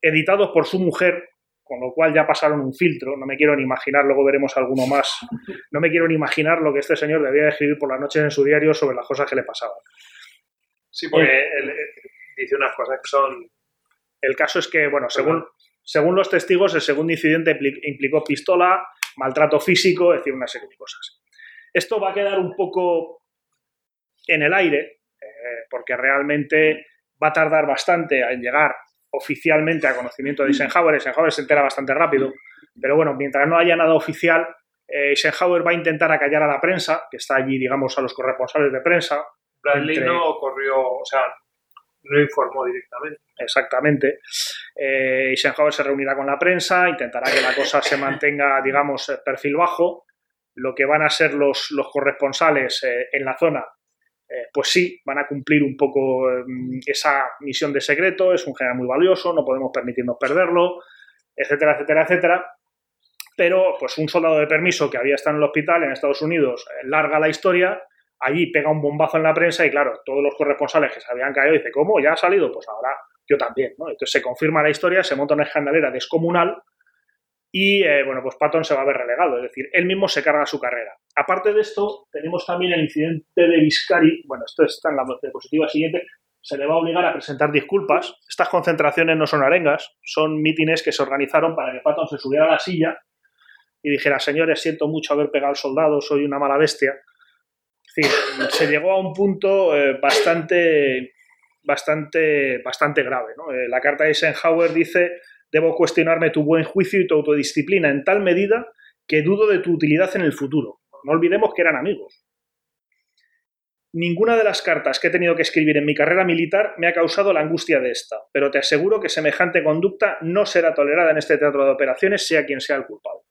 editados por su mujer, con lo cual ya pasaron un filtro. No me quiero ni imaginar, luego veremos alguno más. No me quiero ni imaginar lo que este señor debía de escribir por las noches en su diario sobre las cosas que le pasaban. Sí, porque él, él dice unas cosas que son... El caso es que, bueno, según, según los testigos, el segundo incidente impli- implicó pistola, maltrato físico, es decir, una serie de cosas. Esto va a quedar un poco en el aire, eh, porque realmente va a tardar bastante en llegar oficialmente a conocimiento de Eisenhower. Eisenhower se entera bastante rápido, pero bueno, mientras no haya nada oficial, eh, Eisenhower va a intentar acallar a la prensa, que está allí, digamos, a los corresponsales de prensa, Bradley Entre- no corrió, o sea, no informó directamente. Exactamente. Eh, Eisenhower se reunirá con la prensa, intentará que la cosa se mantenga, digamos, eh, perfil bajo. Lo que van a ser los, los corresponsales eh, en la zona, eh, pues sí, van a cumplir un poco eh, esa misión de secreto. Es un general muy valioso, no podemos permitirnos perderlo, etcétera, etcétera, etcétera. Pero, pues, un soldado de permiso que había estado en el hospital en Estados Unidos larga la historia allí pega un bombazo en la prensa y claro, todos los corresponsales que se habían caído dicen, ¿cómo? ¿Ya ha salido? Pues ahora yo también, ¿no? Entonces se confirma la historia, se monta una escandalera descomunal y, eh, bueno, pues Patton se va a ver relegado, es decir, él mismo se carga su carrera. Aparte de esto, tenemos también el incidente de Viscari, bueno, esto está en la diapositiva siguiente, se le va a obligar a presentar disculpas. Estas concentraciones no son arengas, son mítines que se organizaron para que Patton se subiera a la silla y dijera, señores, siento mucho haber pegado al soldado, soy una mala bestia. Se llegó a un punto eh, bastante, bastante, bastante grave. ¿no? Eh, la carta de Eisenhower dice, debo cuestionarme tu buen juicio y tu autodisciplina en tal medida que dudo de tu utilidad en el futuro. No olvidemos que eran amigos. Ninguna de las cartas que he tenido que escribir en mi carrera militar me ha causado la angustia de esta, pero te aseguro que semejante conducta no será tolerada en este teatro de operaciones, sea quien sea el culpable.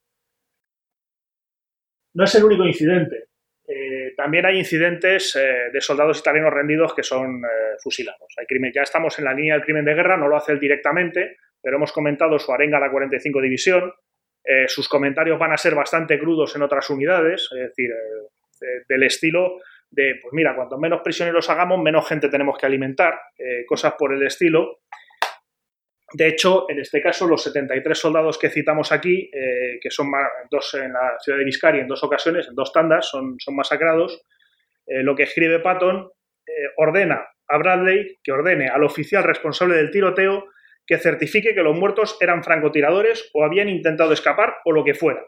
No es el único incidente. Eh, también hay incidentes eh, de soldados italianos rendidos que son eh, fusilados. Hay crimen, ya estamos en la línea del crimen de guerra, no lo hace él directamente, pero hemos comentado su arenga a la 45 División. Eh, sus comentarios van a ser bastante crudos en otras unidades, es decir, eh, de- del estilo de, pues mira, cuanto menos prisioneros hagamos, menos gente tenemos que alimentar, eh, cosas por el estilo. De hecho, en este caso, los 73 soldados que citamos aquí, eh, que son dos en la ciudad de Viscari en dos ocasiones, en dos tandas, son, son masacrados, eh, lo que escribe Patton eh, ordena a Bradley que ordene al oficial responsable del tiroteo que certifique que los muertos eran francotiradores o habían intentado escapar o lo que fuera.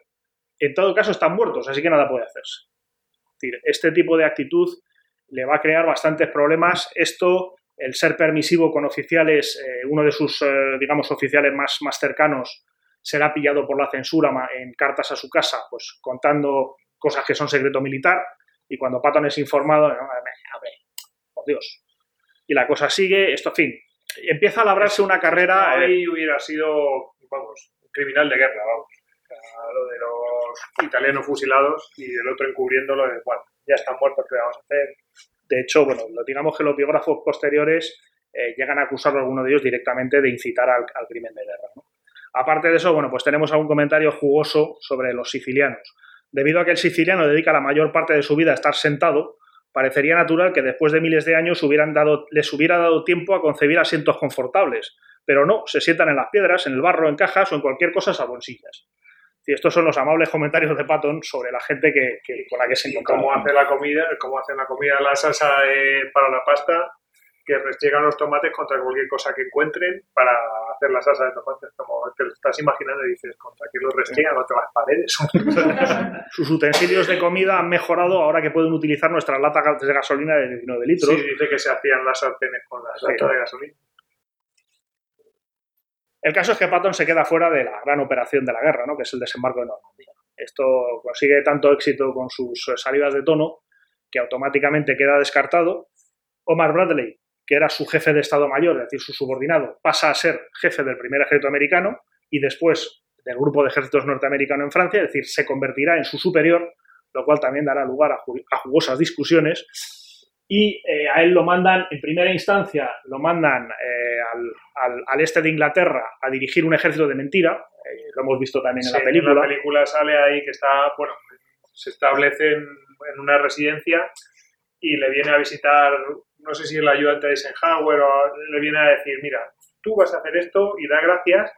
En todo caso, están muertos, así que nada puede hacerse. Es decir, este tipo de actitud le va a crear bastantes problemas. Esto, el ser permisivo con oficiales, eh, uno de sus, eh, digamos, oficiales más, más cercanos será pillado por la censura en cartas a su casa, pues contando cosas que son secreto militar, y cuando Patton es informado, no, hombre, por Dios. Y la cosa sigue, esto, en fin, empieza a labrarse una carrera... eh, Hoy hubiera sido, vamos, un criminal de guerra, vamos. Sea, Lo de los italianos fusilados y el otro encubriéndolo de, bueno, ya están muertos, ¿qué vamos a hacer? De hecho, bueno, digamos que los biógrafos posteriores eh, llegan a acusarlo a alguno de ellos directamente de incitar al, crimen de guerra. Aparte de eso, bueno, pues tenemos algún comentario jugoso sobre los sicilianos. Debido a que el siciliano dedica la mayor parte de su vida a estar sentado, parecería natural que después de miles de años les hubiera dado tiempo a concebir asientos confortables. Pero no, se sientan en las piedras, en el barro, en cajas o en cualquier cosa salvo en sillas. Y estos son los amables comentarios de Patton sobre la gente que, que- con la que se Y encontraba. cómo hace la comida, cómo hacen la comida, la salsa eh, para la pasta, que restriegan los tomates contra cualquier cosa que encuentren para hacer la salsa de tomates. Como te lo estás imaginando y dices, contra que los restriegan contra las paredes. (laughs) Sus utensilios de comida han mejorado ahora que pueden utilizar nuestras latas de gasolina de 19 litros. Sí, dice que se hacían las sartenes con las Sí. latas de gasolina. El caso es que Patton se queda fuera de la gran operación de la guerra, ¿no? que es el desembarco de Normandía. Esto consigue tanto éxito con sus salidas de tono que automáticamente queda descartado. Omar Bradley, que era su jefe de Estado Mayor, es decir, su subordinado, pasa a ser jefe del primer ejército americano y después del grupo de ejércitos norteamericano en Francia, es decir, se convertirá en su superior, lo cual también dará lugar a jugosas discusiones. Y eh, a él lo mandan, en primera instancia, lo mandan eh, al, al- al este de Inglaterra a dirigir un ejército de mentira, eh, lo hemos visto también en la película. En la película sale ahí que está, bueno, se establece en, en una residencia y le viene a visitar, no sé si el ayudante de Eisenhower o le viene a decir, mira, tú vas a hacer esto y da gracias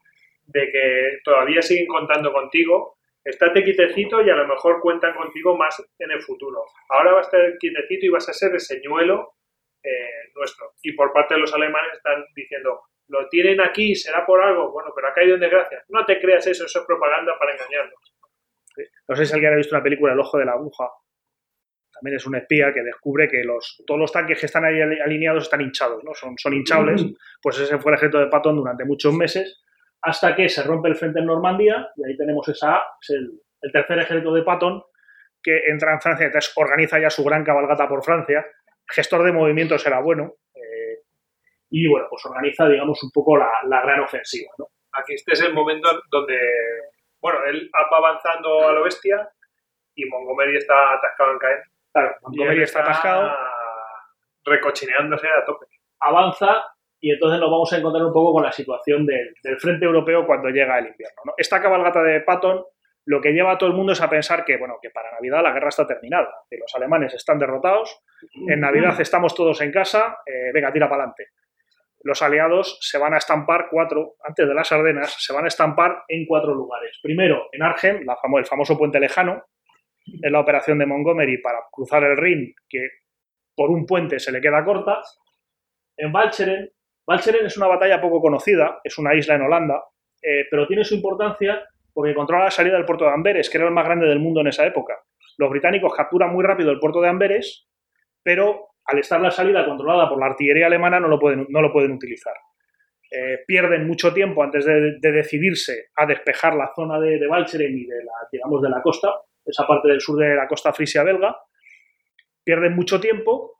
de que todavía siguen contando contigo, estate quitecito y a lo mejor cuentan contigo más en el futuro. Ahora vas a estar quitecito y vas a ser el señuelo eh, nuestro. Y por parte de los alemanes están diciendo, lo tienen aquí, será por algo, bueno, pero ha caído en desgracia. No te creas eso, eso es propaganda para engañarnos. No sé si alguien ha visto una película El ojo de la aguja. También es un espía que descubre que los, todos los tanques que están ahí ali- alineados están hinchados, ¿no? Son, son hinchables. Pues ese fue el ejército de Patton durante muchos meses, hasta que se rompe el frente en Normandía, y ahí tenemos esa, es el, el tercer ejército de Patton, que entra en Francia, entonces organiza ya su gran cabalgata por Francia. Gestor de movimientos era bueno. eh, y bueno, pues organiza, digamos, un poco la, la gran ofensiva, ¿no? Aquí este es el momento donde, bueno, él va avanzando a lo bestia y Montgomery está atascado en Caen. Claro, Montgomery él está atascado. recochineándose a tope. avanza y entonces nos vamos a encontrar un poco con la situación del, del frente europeo cuando llega el invierno. ¿no? Esta cabalgata de Patton lo que lleva a todo el mundo es a pensar que, bueno, que para Navidad la guerra está terminada, que los alemanes están derrotados, en Navidad estamos todos en casa, eh, venga, tira para adelante. Los aliados se van a estampar cuatro, antes de las Ardenas, se van a estampar en cuatro lugares. Primero, en la famo- el famoso puente lejano, es la operación de Montgomery para cruzar el Rin, que por un puente se le queda corta. En Walcheren, Walcheren es una batalla poco conocida, es una isla en Holanda, eh, pero tiene su importancia porque controla la salida del puerto de Amberes, que era el más grande del mundo en esa época. Los británicos capturan muy rápido el puerto de Amberes, pero al estar la salida controlada por la artillería alemana no lo pueden, no lo pueden utilizar. Eh, pierden mucho tiempo antes de, de decidirse a despejar la zona de, de Walcheren y de la, digamos, de la costa, esa parte del sur de la costa frisia belga. Pierden mucho tiempo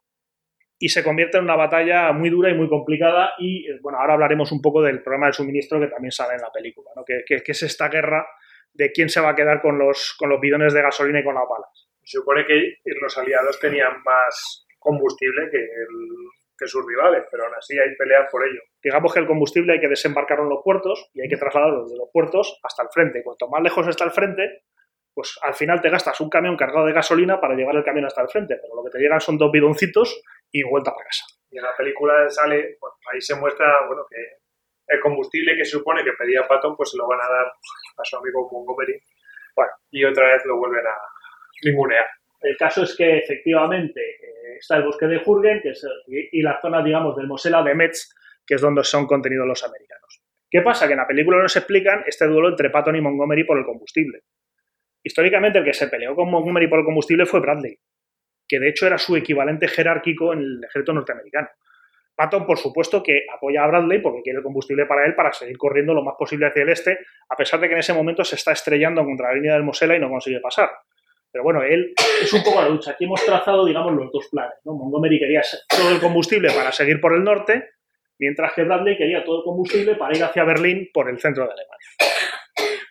y se convierte en una batalla muy dura y muy complicada y eh, bueno, ahora hablaremos un poco del problema del suministro que también sale en la película, ¿no? que, que- que es esta guerra de quién se va a quedar con los, con los bidones de gasolina y con las balas. Se supone que los aliados tenían más combustible que, el- que sus rivales, pero aún así hay peleas por ello. Digamos que el combustible hay que desembarcarlo en los puertos y hay que trasladarlo desde los puertos hasta el frente. Cuanto más lejos está el frente, pues al final te gastas un camión cargado de gasolina para llevar el camión hasta el frente, pero lo que te llegan son dos bidoncitos y vuelta para casa. Y en la película sale, bueno, ahí se muestra, bueno, que el combustible que se supone que pedía Patton, pues se lo van a dar a su amigo Montgomery. Bueno, y otra vez lo vuelven a ningunear. El caso es que efectivamente eh, está el bosque de Jürgen que es, y, y la zona, digamos, del Mosela de Metz, que es donde son contenidos los americanos. ¿Qué pasa? Que en la película nos explican este duelo entre Patton y Montgomery por el combustible. Históricamente el que se peleó con Montgomery por el combustible fue Bradley, que de hecho era su equivalente jerárquico en el ejército norteamericano. Patton, por supuesto, que apoya a Bradley porque quiere el combustible para él para seguir corriendo lo más posible hacia el este, a pesar de que en ese momento se está estrellando contra la línea del Mosela y no consigue pasar. Pero bueno, él es un poco la lucha. Aquí hemos trazado, digamos, los dos planes. Montgomery quería todo el combustible para seguir por el norte, mientras que Bradley quería todo el combustible para ir hacia Berlín por el centro de Alemania.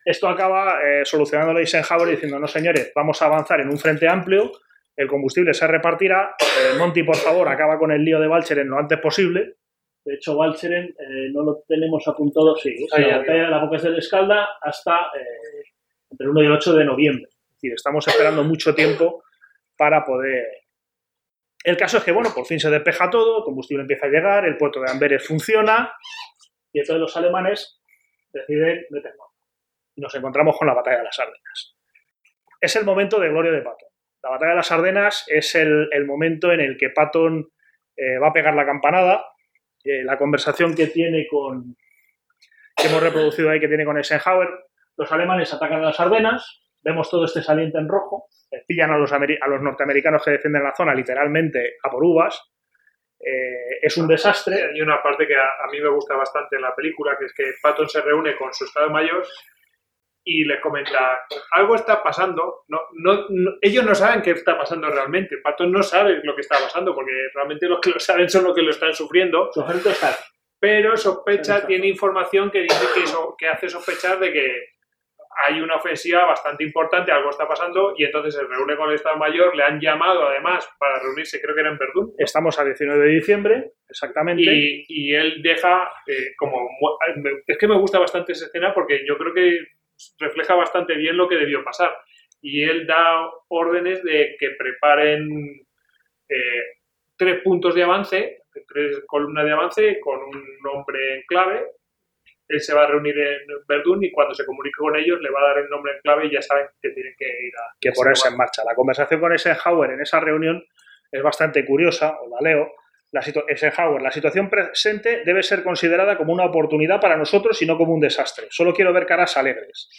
Esto acaba eh, solucionándolo Eisenhower diciendo, no señores, vamos a avanzar en un frente amplio, el combustible se repartirá, eh, Monty, por favor, acaba con el lío de Walcheren lo antes posible. De hecho, Walcheren eh, no lo tenemos apuntado, sí, es la batalla de la Boca del Escalda hasta eh, entre el 1 y el 8 de noviembre. Es decir, estamos esperando mucho tiempo para poder... El caso es que, bueno, por fin se despeja todo, el combustible empieza a llegar, el puerto de Amberes funciona y entonces los alemanes deciden meter mano. Y nos encontramos con la batalla de las Ardenas. Es el momento de gloria de Patton. La batalla de las Ardenas es el, momento en el que Patton eh, va a pegar la campanada. Eh, la conversación que tiene con... que hemos reproducido ahí, que tiene con Eisenhower. Los alemanes atacan a las Ardenas, vemos todo este saliente en rojo, eh, pillan a los, a los norteamericanos que defienden la zona literalmente a por uvas. Eh, es un desastre. Hay una parte que a, a mí me gusta bastante en la película, que es que Patton se reúne con su estado mayor y les comenta, algo está pasando, no, no, no- ellos no saben qué está pasando realmente, Patton no sabe lo que está pasando, porque realmente los que lo saben son los que lo están sufriendo, pero sospecha, tiene información que dice que, eso, que hace sospechar de que hay una ofensiva bastante importante, algo está pasando, y entonces se reúne con el Estado Mayor, le han llamado además para reunirse, creo que era en Verdún, Estamos a 19 de diciembre, exactamente. y, y él deja eh, como... me- Es que me gusta bastante esa escena porque yo creo que refleja bastante bien lo que debió pasar. Y él da órdenes de que preparen eh, tres puntos de avance, tres columnas de avance con un nombre en clave. Él se va a reunir en Verdún y cuando se comunique con ellos le va a dar el nombre en clave y ya saben que tienen que ir a... que ponerse en marcha. La conversación con Eisenhower en esa reunión es bastante curiosa, os la leo. La Eisenhower, la situación presente debe ser considerada como una oportunidad para nosotros y no como un desastre. Solo quiero ver caras alegres.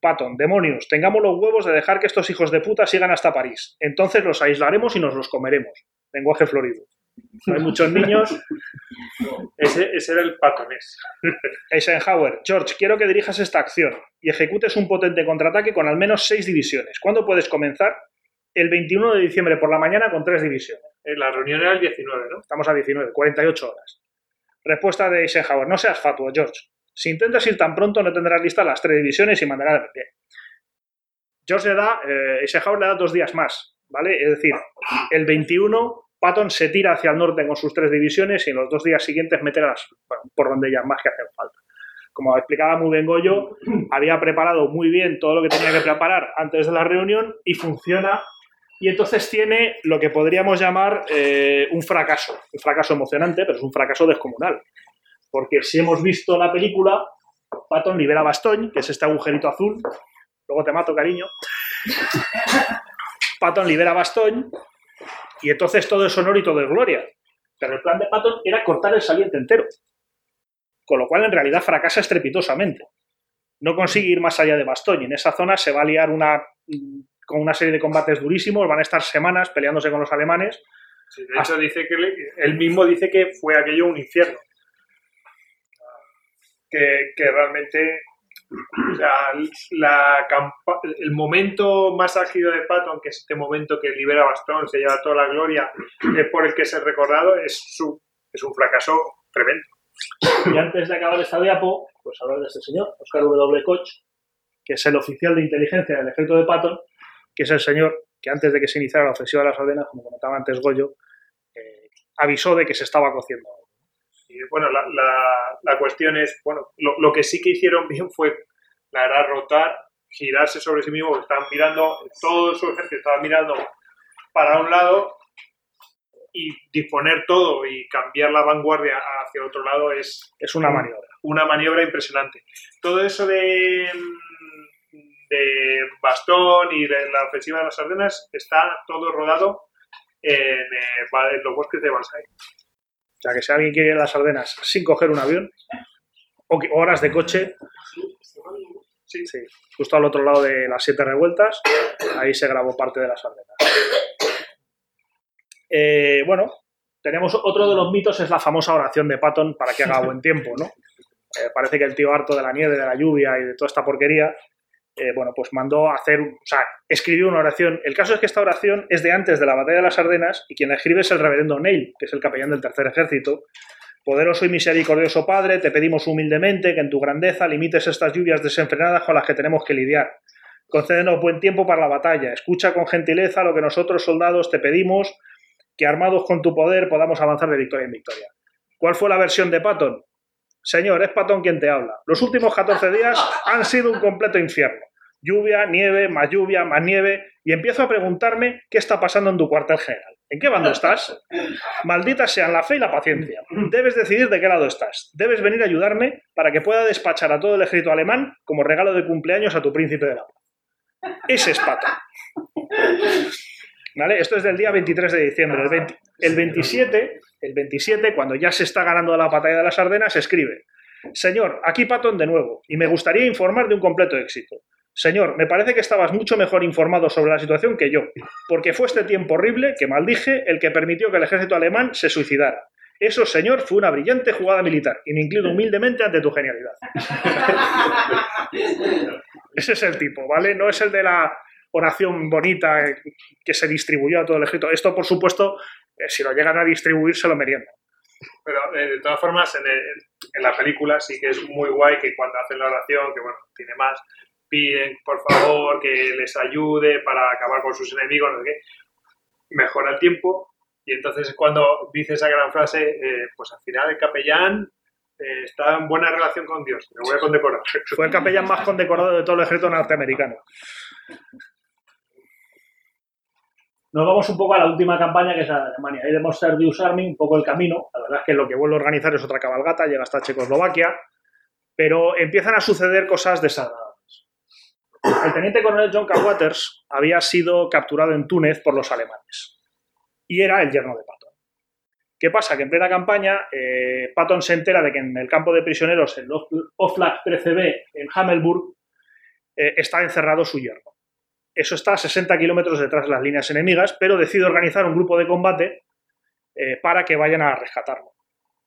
Patton, demonios, tengamos los huevos de dejar que estos hijos de puta sigan hasta París. Entonces los aislaremos y nos los comeremos. Lenguaje florido. Hay muchos niños. (laughs) Ese, ese era el patonés. (laughs) Eisenhower, George, quiero que dirijas esta acción y ejecutes un potente contraataque con al menos seis divisiones. ¿Cuándo puedes comenzar? El 21 de diciembre por la mañana con tres divisiones. Eh, La reunión era el 19, ¿no? Estamos a 19, 48 horas. Respuesta de Eisenhower, no seas fatuo, George. Si intentas ir tan pronto no tendrás listas las tres divisiones y mandarás de pie. George le da, eh, Eisenhower le da dos días más, ¿vale? Es decir, el 21 Patton se tira hacia el norte con sus tres divisiones y en los dos días siguientes meterlas bueno, por donde ya más que hacen falta. Como explicaba muy bien Goyo, había preparado muy bien todo lo que tenía que preparar antes de la reunión y funciona. Y entonces tiene lo que podríamos llamar eh, un fracaso. Un fracaso emocionante, pero es un fracaso descomunal. Porque si hemos visto la película, Patton libera a que es este agujerito azul. Luego te mato, cariño. (laughs) Patton libera a y entonces todo es honor y todo es gloria. Pero el plan de Patton era cortar el saliente entero. Con lo cual, en realidad, fracasa estrepitosamente. No consigue ir más allá de Bastogne. En esa zona se va a liar una, con una serie de combates durísimos. Van a estar semanas peleándose con los alemanes. Sí, de hecho, dice que le- él mismo dice que fue aquello un infierno. Que, que realmente la campa- el momento más álgido de Patton, que es este momento que libera a Bastón, se lleva toda la gloria, es por el que es recordado, es, su, es un fracaso tremendo. Y antes de acabar esta diapo, pues hablar de este señor, Oscar W. Koch, que es el oficial de inteligencia del ejército de Patton, que es el señor que antes de que se iniciara la ofensiva de las Ardenas, como comentaba antes Goyo, eh, avisó de que se estaba cociendo. Y bueno, la, la- la cuestión es, bueno, lo, lo que sí que hicieron bien fue, la verdad, rotar, girarse sobre sí mismo, estaban mirando, todo su ejército estaba mirando para un lado y disponer todo y cambiar la vanguardia hacia otro lado es Es una maniobra. una maniobra impresionante. Todo eso de, de Bastón y de la ofensiva de las Ardenas está todo rodado en, eh, en los bosques de Banzai. O sea, que si alguien quiere ir a las Ardenas sin coger un avión, o que- horas de coche, sí, sí, justo al otro lado de las siete revueltas, ahí se grabó parte de las Ardenas. Eh, bueno, tenemos otro de los mitos, es la famosa oración de Patton para que haga buen tiempo, ¿no? Eh, parece que el tío harto de la nieve, de la lluvia y de toda esta porquería, eh, bueno, pues mandó a hacer, o sea, escribió una oración. El caso es que esta oración es de antes de la batalla de las Ardenas y quien la escribe es el reverendo Neil, que es el capellán del tercer ejército. Poderoso y misericordioso Padre, te pedimos humildemente que en tu grandeza limites estas lluvias desenfrenadas con las que tenemos que lidiar. Concédenos buen tiempo para la batalla. Escucha con gentileza lo que nosotros, soldados, te pedimos, que armados con tu poder podamos avanzar de victoria en victoria. ¿Cuál fue la versión de Patton? Señor, es Patton quien te habla. Los últimos 14 días han sido un completo infierno. Lluvia, nieve, más lluvia, más nieve, y empiezo a preguntarme qué está pasando en tu cuartel general. ¿En qué bando estás? Malditas sean la fe y la paciencia. Debes decidir de qué lado estás. Debes venir a ayudarme para que pueda despachar a todo el ejército alemán como regalo de cumpleaños a tu príncipe de la paz. Ese es Patton. ¿Vale? Esto es del día 23 de diciembre. El, 20 el 27, el 27, cuando ya se está ganando la batalla de las Ardenas, escribe: Señor, aquí Patton de nuevo, y me gustaría informar de un completo éxito. Señor, me parece que estabas mucho mejor informado sobre la situación que yo, porque fue este tiempo horrible que maldije el que permitió que el ejército alemán se suicidara. Eso, señor, fue una brillante jugada militar, y me inclino humildemente ante tu genialidad. (laughs) Ese es el tipo, ¿vale? No es el de la oración bonita eh, que se distribuyó a todo el ejército. Esto, por supuesto, eh, si lo llegan a distribuir, se lo meriendan. Pero eh, de todas formas, en, el- en la película sí que es muy guay que cuando hacen la oración, que bueno, tiene más, piden por favor que les ayude para acabar con sus enemigos, no sé qué. Mejora el tiempo y entonces es cuando dice esa gran frase, eh, pues al final el capellán eh, está en buena relación con Dios, me voy a condecorar. (laughs) Fue el capellán más condecorado de todo el ejército norteamericano. Nos vamos un poco a la última campaña, que es la de Alemania. Ahí de Monster Deus Army, un poco el camino. La verdad es que lo que vuelve a organizar es otra cabalgata, llega hasta Checoslovaquia, pero empiezan a suceder cosas desagradables. El teniente coronel John K. Waters había sido capturado en Túnez por los alemanes y era el yerno de Patton. ¿Qué pasa? Que en plena campaña, eh, Patton se entera de que en el campo de prisioneros, en Oflag 13B, en Hamelburg, eh, está encerrado su yerno. Eso está a 60 kilómetros detrás de las líneas enemigas, pero decide organizar un grupo de combate eh, para que vayan a rescatarlo.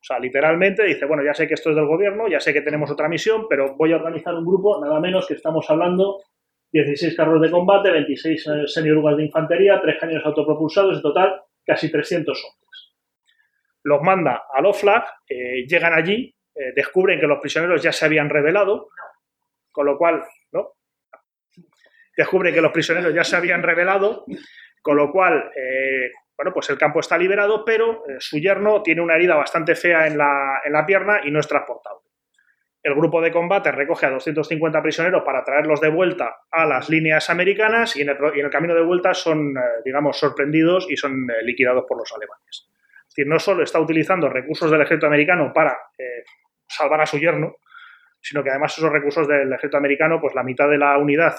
O sea, literalmente dice, bueno, ya sé que esto es del gobierno, ya sé que tenemos otra misión, pero voy a organizar un grupo, nada menos que estamos hablando 16 carros de combate, 26 senior de infantería, 3 cañones autopropulsados, en total casi 300 hombres. Los manda al OFLAG, eh, llegan allí, eh, descubren que los prisioneros ya se habían revelado, con lo cual, ¿no? Descubren que los prisioneros ya se habían revelado, con lo cual, eh, bueno, pues el campo está liberado, pero su yerno tiene una herida bastante fea en la, en la pierna y no es transportable. El grupo de combate recoge a 250 prisioneros para traerlos de vuelta a las líneas americanas y en el, camino de vuelta son, eh, digamos, sorprendidos y son eh, liquidados por los alemanes. Es decir, no solo está utilizando recursos del ejército americano para eh, salvar a su yerno, sino que además esos recursos del ejército americano, pues la mitad de la unidad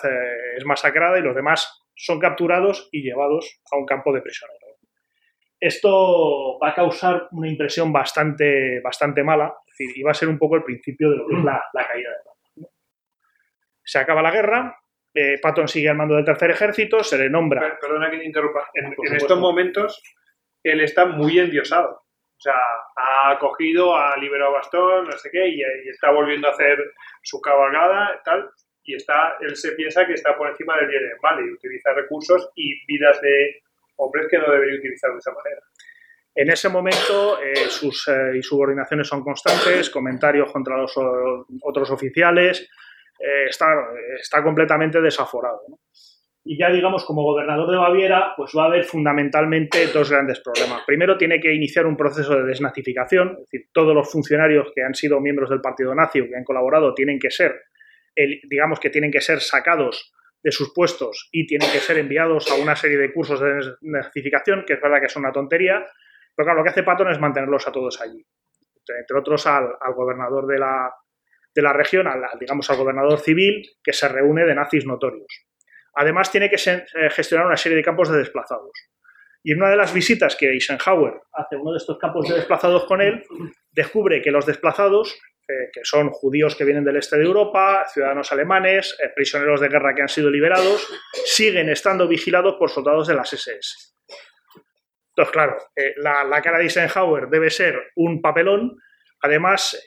es masacrada y los demás son capturados y llevados a un campo de prisioneros. Esto va a causar una impresión bastante, bastante mala, es decir, y va a ser un poco el principio de lo que es la, caída de Patton. Se acaba la guerra, eh, Patton sigue al mando del tercer ejército, se le nombra. Perdona que te interrumpa. En, estos momentos, él está muy endiosado. O sea, ha cogido, ha liberado a Bastón, no sé qué, y, está volviendo a hacer su cabalgada, tal, y está, él se piensa que está por encima del bien vale, y utiliza recursos y vidas de hombres que no debería utilizar de esa manera. En ese momento eh, sus eh, insubordinaciones son constantes, comentarios contra los otros oficiales, eh, está, está, completamente desaforado. Y ya digamos, como gobernador de Baviera, pues va a haber fundamentalmente dos grandes problemas. Primero, tiene que iniciar un proceso de desnazificación, es decir, todos los funcionarios que han sido miembros del partido nazi o que han colaborado tienen que ser, digamos que tienen que ser sacados de sus puestos y tienen que ser enviados a una serie de cursos de desnazificación, que es verdad que es una tontería, pero claro, lo que hace Patton es mantenerlos a todos allí. Entre otros al, gobernador de la, de la región, al, digamos al gobernador civil, que se reúne de nazis notorios. Además, tiene que eh, gestionar una serie de campos de desplazados. Y en una de las visitas que Eisenhower hace uno de estos campos de desplazados con él, descubre que los desplazados, eh, que son judíos que vienen del este de Europa, ciudadanos alemanes, eh, prisioneros de guerra que han sido liberados, siguen estando vigilados por soldados de las SS. Entonces, claro, eh, la, cara de Eisenhower debe ser un papelón. Además,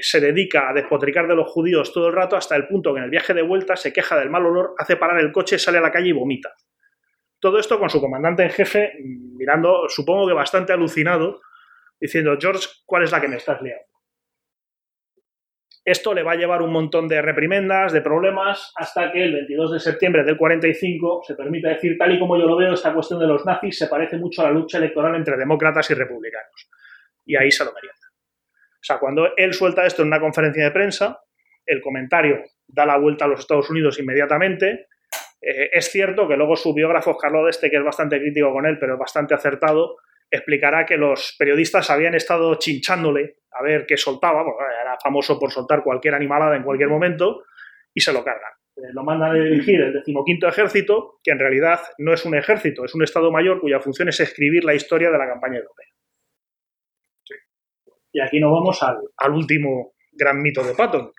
se dedica a despotricar de los judíos todo el rato hasta el punto que en el viaje de vuelta se queja del mal olor, hace parar el coche, sale a la calle y vomita. Todo esto con su comandante en jefe mirando, supongo que bastante alucinado, diciendo, George, ¿cuál es la que me estás liando? Esto le va a llevar un montón de reprimendas, de problemas, hasta que el 22 de septiembre del 45 se permite decir, tal y como yo lo veo, esta cuestión de los nazis se parece mucho a la lucha electoral entre demócratas y republicanos. Y ahí se lo merienda. O sea, cuando él suelta esto en una conferencia de prensa, el comentario da la vuelta a los Estados Unidos inmediatamente. Eh, es cierto que luego su biógrafo, Carlos Este, que es bastante crítico con él, pero bastante acertado, explicará que los periodistas habían estado chinchándole a ver qué soltaba, porque era famoso por soltar cualquier animalada en cualquier momento, y se lo cargan. Eh, lo mandan a dirigir el decimoquinto ejército, que en realidad no es un ejército, es un Estado mayor cuya función es escribir la historia de la campaña europea. Y aquí nos vamos al, último gran mito de Patton,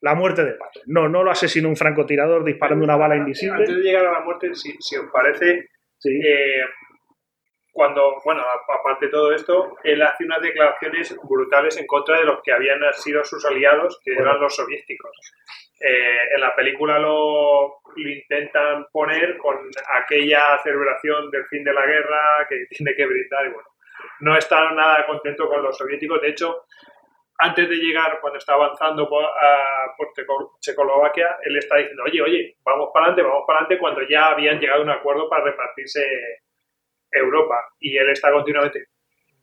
la muerte de Patton. No, no lo asesinó un francotirador disparando una bala invisible. Antes de llegar a la muerte, si, os parece, eh, cuando, bueno, aparte de todo esto, él hace unas declaraciones brutales en contra de los que habían sido sus aliados, que eran los soviéticos. Eh, en la película lo, intentan poner con aquella celebración del fin de la guerra que (laughs) tiene que brindar y bueno, no está nada contento con los soviéticos. De hecho, antes de llegar, cuando está avanzando por, a, por Checo- Checoslovaquia, él está diciendo, oye, oye, vamos para adelante, vamos para adelante, cuando ya habían llegado a un acuerdo para repartirse Europa. Y él está continuamente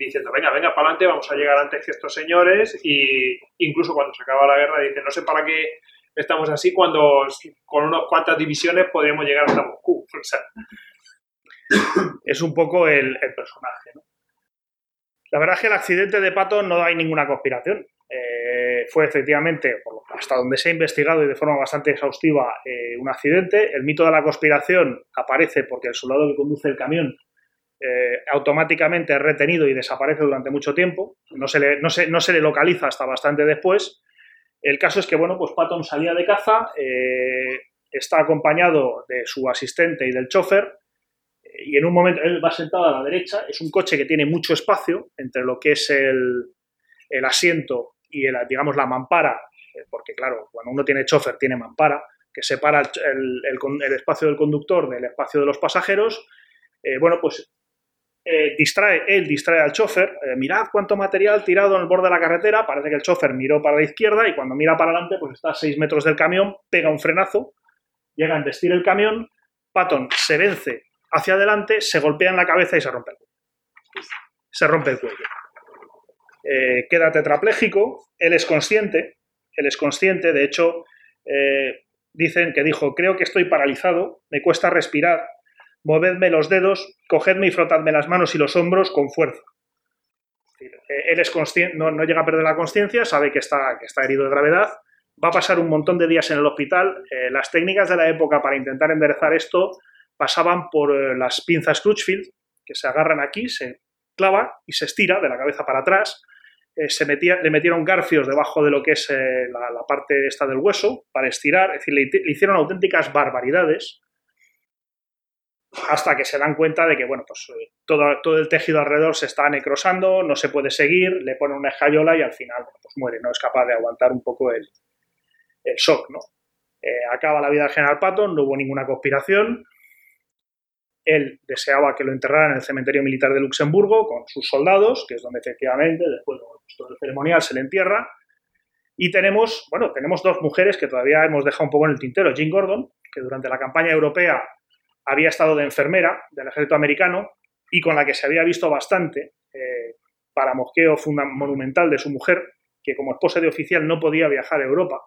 diciendo, venga, venga, para adelante, vamos a llegar antes que estos señores. Y incluso cuando se acaba la guerra, dice, no sé para qué estamos así, cuando con unas cuantas divisiones podríamos llegar hasta Moscú. (laughs) O sea, es un poco el, personaje. ¿no? La verdad es que el accidente de Patton no hay ninguna conspiración. Eh, fue efectivamente, hasta donde se ha investigado y de forma bastante exhaustiva, eh, un accidente. El mito de la conspiración aparece porque el soldado que conduce el camión eh, automáticamente es retenido y desaparece durante mucho tiempo. No se, le, no, se, no se le localiza hasta bastante después. El caso es que, bueno, pues Patton salía de caza, eh, está acompañado de su asistente y del chofer, y en un momento él va sentado a la derecha, es un coche que tiene mucho espacio entre lo que es el, el asiento y el, digamos la mampara, eh, porque claro, cuando uno tiene chofer tiene mampara, que separa el, el- espacio del conductor del espacio de los pasajeros, eh, bueno, pues eh, distrae, él distrae al chofer, eh, mirad cuánto material tirado en el borde de la carretera, parece que el chofer miró para la izquierda y cuando mira para adelante, pues está a 6 metros del camión, pega un frenazo, llega a embestir el camión, Patton se vence hacia adelante, se golpea en la cabeza y se rompe el cuello. Se rompe el cuello. Eh, queda tetrapléjico, él es consciente, él es consciente, de hecho, dicen que dijo, creo que estoy paralizado, me cuesta respirar, movedme los dedos, cogedme y frotadme las manos y los hombros con fuerza. Él es no, no llega a perder la conciencia, sabe que está, que está herido de gravedad, va a pasar un montón de días en el hospital. Eh, las técnicas de la época para intentar enderezar esto pasaban por eh, las pinzas Crutchfield, que se agarran aquí, se clava y se estira de la cabeza para atrás. Eh, se metía, le metieron garfios debajo de lo que es la, parte esta del hueso para estirar, es decir, le hicieron auténticas barbaridades hasta que se dan cuenta de que, bueno, pues eh, todo, todo el tejido alrededor se está necrosando, no se puede seguir, le ponen una escayola y al final, bueno, pues muere, no es capaz de aguantar un poco el, el shock, ¿no? Eh, acaba la vida del general Patton, no hubo ninguna conspiración. Él deseaba que lo enterraran en el cementerio militar de Luxemburgo con sus soldados, que es donde efectivamente después de pues todo el ceremonial se le entierra. Y tenemos, bueno, tenemos dos mujeres que todavía hemos dejado un poco en el tintero. Jean Gordon, que durante la campaña europea había estado de enfermera del ejército americano y con la que se había visto bastante eh, para mosqueo monumental de su mujer, que como esposa de oficial no podía viajar a Europa.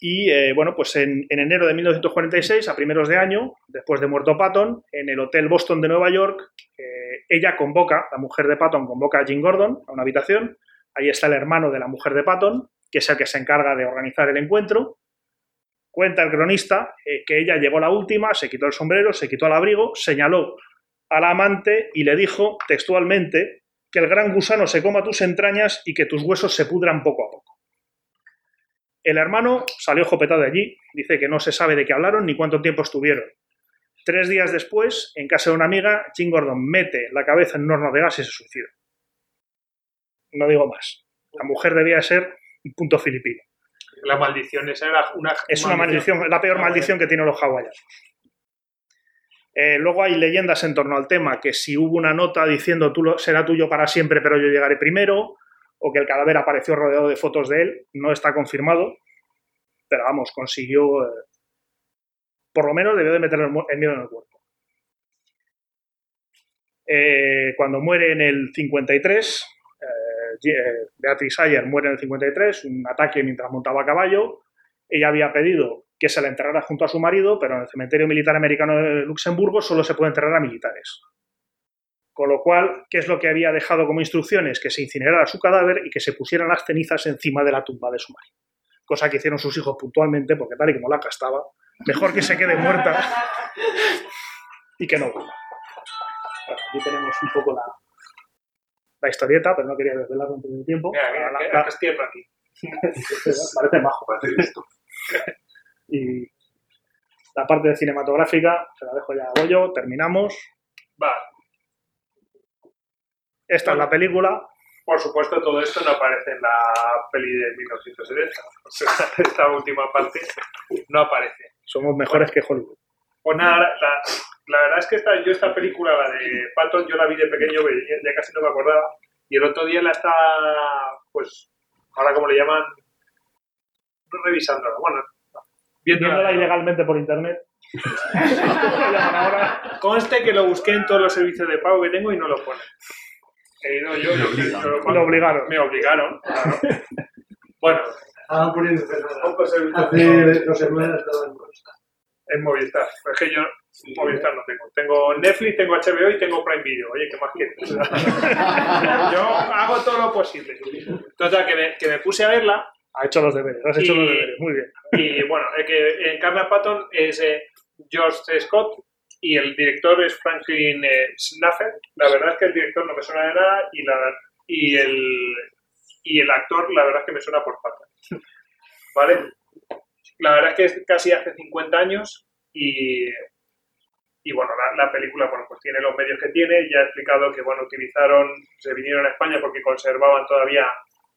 Y eh, bueno, pues en, en enero de 1946, a primeros de año, después de muerto Patton, en el Hotel Boston de Nueva York, eh, ella convoca, la mujer de Patton convoca a Jim Gordon a una habitación. Ahí está el hermano de la mujer de Patton, que es el que se encarga de organizar el encuentro. Cuenta el cronista eh, que ella llegó la última, se quitó el sombrero, se quitó el abrigo, señaló al amante y le dijo textualmente que el gran gusano se coma tus entrañas y que tus huesos se pudran poco a poco. El hermano salió jopetado de allí, dice que no se sabe de qué hablaron ni cuánto tiempo estuvieron. Tres días después, en casa de una amiga, Jim Gordon mete la cabeza en un horno de gas y se suicida. No digo más. La mujer debía ser un punto filipino. La maldición esa era una. Es una maldición, la peor maldición que tienen los hawaianos. Eh, luego hay leyendas en torno al tema, que si hubo una nota diciendo tú lo- será tuyo para siempre, pero yo llegaré primero, o que el cadáver apareció rodeado de fotos de él, no está confirmado, pero vamos, consiguió, eh, por lo menos debió de meter el, miedo en el cuerpo. Eh, cuando muere en el 53, Beatrice Ayer muere en el 53, un ataque mientras montaba a caballo, ella había pedido que se la enterrara junto a su marido, pero en el cementerio militar americano de Luxemburgo solo se puede enterrar a militares. Con lo cual, ¿qué es lo que había dejado como instrucciones? Que se incinerara su cadáver y que se pusieran las cenizas encima de la tumba de su marido. Cosa que hicieron sus hijos puntualmente, porque tal y como la estaba, mejor que se quede muerta y que no aquí tenemos un poco la, la historieta, pero no quería desvelarlo antes de tiempo. Mira, mira, La- aquí. (laughs) parece majo. (laughs) Y la parte cinematográfica, se la dejo ya a Goyo, terminamos. Va, Esta es la película. por supuesto, todo esto no aparece en la peli de 1970. (laughs) O sea, esta última parte no aparece. Somos mejores que Hollywood. Pues nada, la, la verdad es que esta, yo esta película, la de Patton, yo la vi de pequeño, pero ya, casi no me acordaba. Y el otro día la estaba, pues, ahora como le llaman, revisándola, bueno, Viéndola viéndola ilegalmente por internet. Ahora. (laughs) Conste que lo busqué en todos los servicios de pago que tengo y no lo pone. He ido yo, lo pago. Lo obligaron. Me obligaron, claro. (laughs) Bueno, pago Hace dos semanas estaban con en Movistar. Es que yo Movistar no tengo. Tengo Netflix, tengo HBO y tengo Prime Video. Oye, ¿qué más quieres? (laughs) yo hago todo lo posible. Total, que me, que me puse a verla Ha hecho los deberes, has hecho Y- los deberes, muy bien. Y bueno, el que encarna Patton es eh, George C. Scott y el director es Franklin eh, Snaffer. La verdad es que el director no me suena de nada y, la, y, el, y el actor, la verdad es que me suena por Patton. (laughs) ¿Vale? La verdad es que es casi hace 50 años y, y bueno, la, la película bueno, pues tiene los medios que tiene. Ya he explicado que bueno, utilizaron, se vinieron a España porque conservaban todavía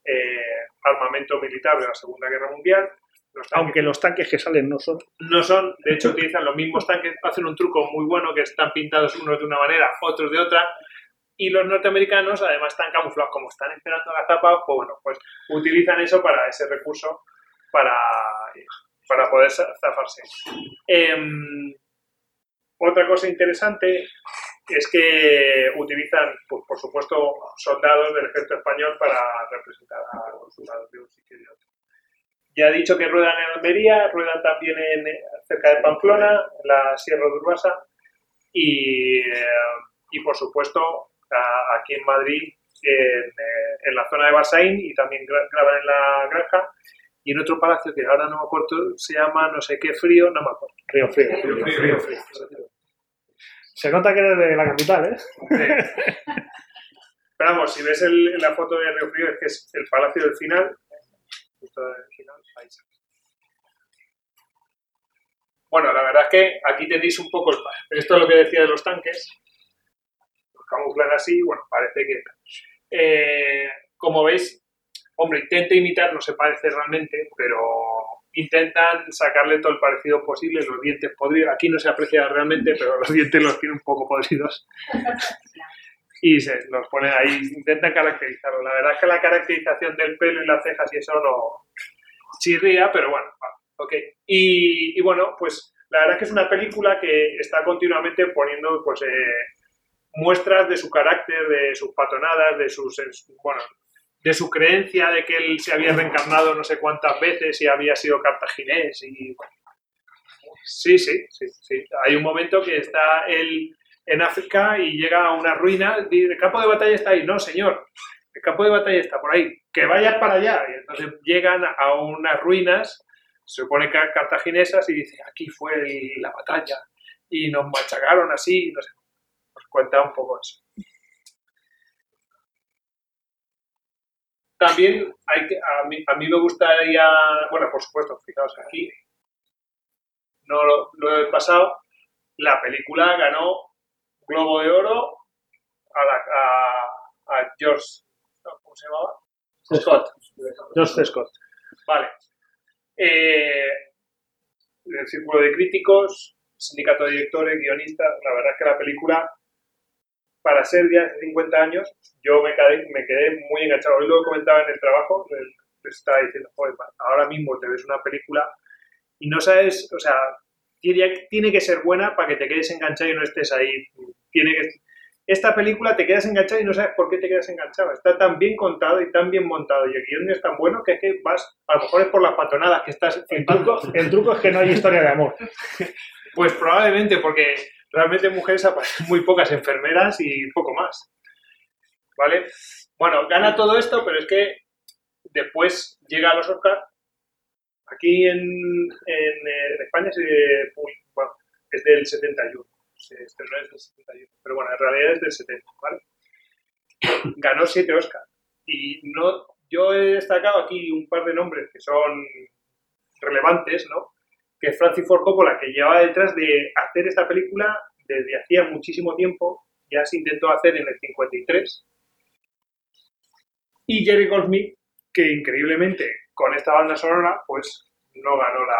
eh, armamento militar de la Segunda Guerra Mundial. Los tanques Aunque los tanques que salen no son. no son, de hecho utilizan los mismos tanques, hacen un truco muy bueno que están pintados unos de una manera, otros de otra, y los norteamericanos además están camuflados, como están esperando la tapa, pues bueno, pues utilizan eso para ese recurso para, para poder za- zafarse. Em, otra cosa interesante es que utilizan, pues, por supuesto, soldados del ejército español para representar a los soldados de un sitio y de otro. Ya he dicho que ruedan en Almería, ruedan también en, eh, cerca de Pamplona, en la Sierra de Urbasa y, eh, y por supuesto a- aquí en Madrid, en, eh, en la zona de Basaín y también gra- graban en la granja y en otro palacio que ahora no me acuerdo, se llama no sé qué frío, no me acuerdo. Río Frío. Río Frío, Río Frío. Se nota que eres de la capital, ¿eh? Sí. Pero vamos, si ves el- la foto de Río Frío, es que es el palacio del final. Justo del final, ahí está. Bueno, la verdad es que aquí tenéis un poco el Esto es lo que decía de los tanques. Los camuflan así, bueno, parece que. Eh, como veis, hombre, intenta imitar, no se parece realmente, pero intentan sacarle todo el parecido posible, los dientes podridos. Aquí no se aprecia realmente, pero los dientes los tiene un poco podridos (laughs) y se los ponen ahí, intentan caracterizarlo. La verdad es que la caracterización del pelo y las cejas y eso no chirría, pero bueno, ok. Y, y bueno, pues la verdad es que es una película que está continuamente poniendo pues eh, muestras de su carácter, de sus patonadas, de sus bueno, de su creencia de que él se había reencarnado no sé cuántas veces y había sido cartaginés y sí, sí, sí, sí. Hay un momento que está él en África y llega a una ruina, dice, el campo de batalla está ahí, no señor, el campo de batalla está por ahí, que vayas para allá. Y entonces llegan a unas ruinas, se supone que cartaginesas, y dice, aquí fue la batalla, y nos machacaron así, no sé. Os cuenta un poco eso. También hay que, a, mí, a mí me gustaría, bueno, por supuesto, fijaos aquí, no lo, lo he pasado, la película ganó Globo de Oro a, la, a, a George, ¿cómo se llamaba? Scott. George. Scott. Vale. Eh, el Círculo de Críticos, Sindicato de Directores, Guionistas, la verdad es que la película, para ser ya hace 50 años, yo me quedé, me quedé muy enganchado. Hoy lo comentaba en el trabajo, les, estaba diciendo, joder, ahora mismo te ves una película y no sabes, o sea, tiene, tiene que ser buena para que te quedes enganchado y no estés ahí. Tiene que, esta película te quedas enganchado y no sabes por qué te quedas enganchado. Está tan bien contado y tan bien montado y el guion es tan bueno que es que vas, a lo mejor es por las patonadas que estás El truco, el truco es que no hay historia de amor. (laughs) Pues probablemente, porque realmente mujeres aparecen muy pocas enfermeras y poco más. ¿Vale? Bueno, gana todo esto, pero es que después llega a los Oscars. Aquí en, en, eh, España bueno, es del 71. Se estrenó desde el 71. Pero bueno, en realidad es del 70, ¿vale? Ganó siete Oscars. Y no, yo he destacado aquí un par de nombres que son relevantes, ¿no? Que es Francis Ford Coppola, que llevaba detrás de hacer esta película desde hacía muchísimo tiempo, ya se intentó hacer en el 53, y Jerry Goldsmith, que increíblemente con esta banda sonora, pues no ganó la...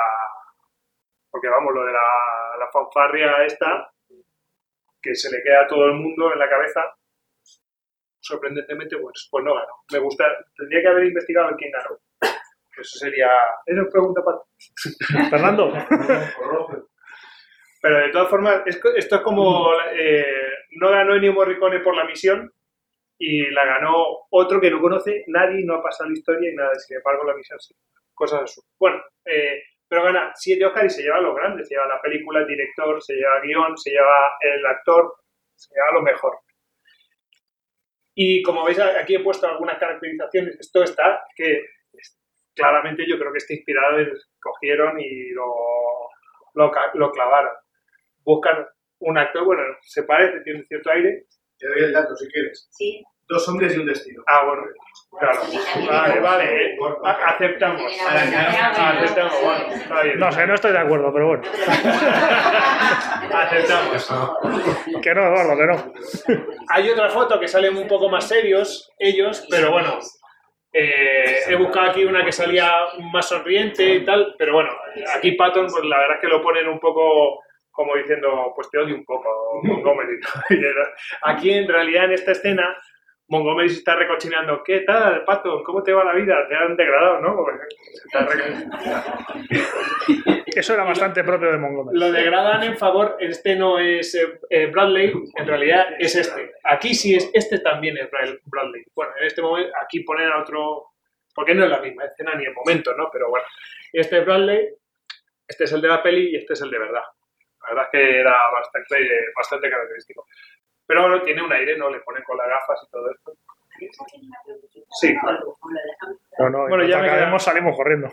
Porque vamos, lo de la, fanfarria esta, que se le queda a todo el mundo en la cabeza, sorprendentemente, pues, pues no ganó. Me gusta, tendría que haber investigado quién ganó. Eso sería. Eso es pregunta para. (laughs) Fernando. Pero de todas formas, esto es como. eh, no ganó Ennio Morricone por la misión y la ganó otro que no conoce nadie, no ha pasado la historia y nada, sin embargo, la misión sí. Cosas así. Bueno, eh, pero gana siete Oscar y se lleva lo grande. Se lleva la película, el director, se lleva el guion, se lleva el actor, se lleva lo mejor. Y como veis, aquí he puesto algunas caracterizaciones. Esto está que claramente yo creo que está inspirado en cogieron y lo, lo, clavaron. Buscan un actor, bueno, se parece, tiene cierto aire. Te doy el dato si quieres. Sí. Dos hombres y un destino. Ah, bueno, claro. Vale, vale, eh, a- aceptamos. Aceptamos, bueno, está bien. No sé, no estoy de acuerdo, pero bueno. (laughs) Aceptamos. Que no, Eduardo, que no. Hay otra foto que salen un poco más serios ellos, pero bueno, eh, he buscado aquí una que salía más sonriente y tal, pero bueno, aquí Patton, pues la verdad es que lo ponen un poco como diciendo, pues te odio un poco, Montgomery. (laughs) Aquí en realidad en esta escena, Montgomery se está recochinando, ¿qué tal, Patton? ¿Cómo te va la vida? Te han degradado, ¿no? Se está re- (laughs) Eso era bastante propio de Montgomery. lo degradan en favor, este no es eh, eh, Bradley, en realidad es este. Aquí sí es, este también es Bra- Bradley. Bueno, en este momento, aquí ponen a otro, porque no es la misma escena ni el momento, ¿no? Pero bueno, este es Bradley, este es el de la peli y este es el de verdad. La verdad es que era bastante, bastante característico. Pero bueno, tiene un aire, ¿no? Le ponen con las gafas y todo esto. Sí. No, no, Bueno, en ya acabemos salimos corriendo.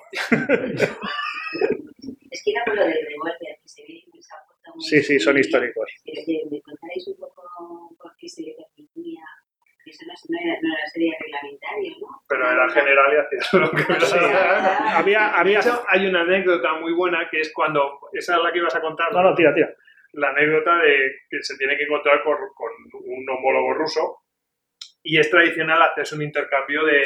Es que era por lo del revólver que se ve en esa foto. muy Sí, sí, son históricos. Pero que me contaréis un poco por qué se le permitía. Eso no, era, no era sería reglamentario, ¿no? Pero era general y hacía lo que me Sí. Había, De había... hecho, hay una anécdota muy buena que es cuando, esa es la que ibas a contar, No, no, tira, tira. La anécdota de que se tiene que encontrar con, con un homólogo ruso y es tradicional hacerse un intercambio de,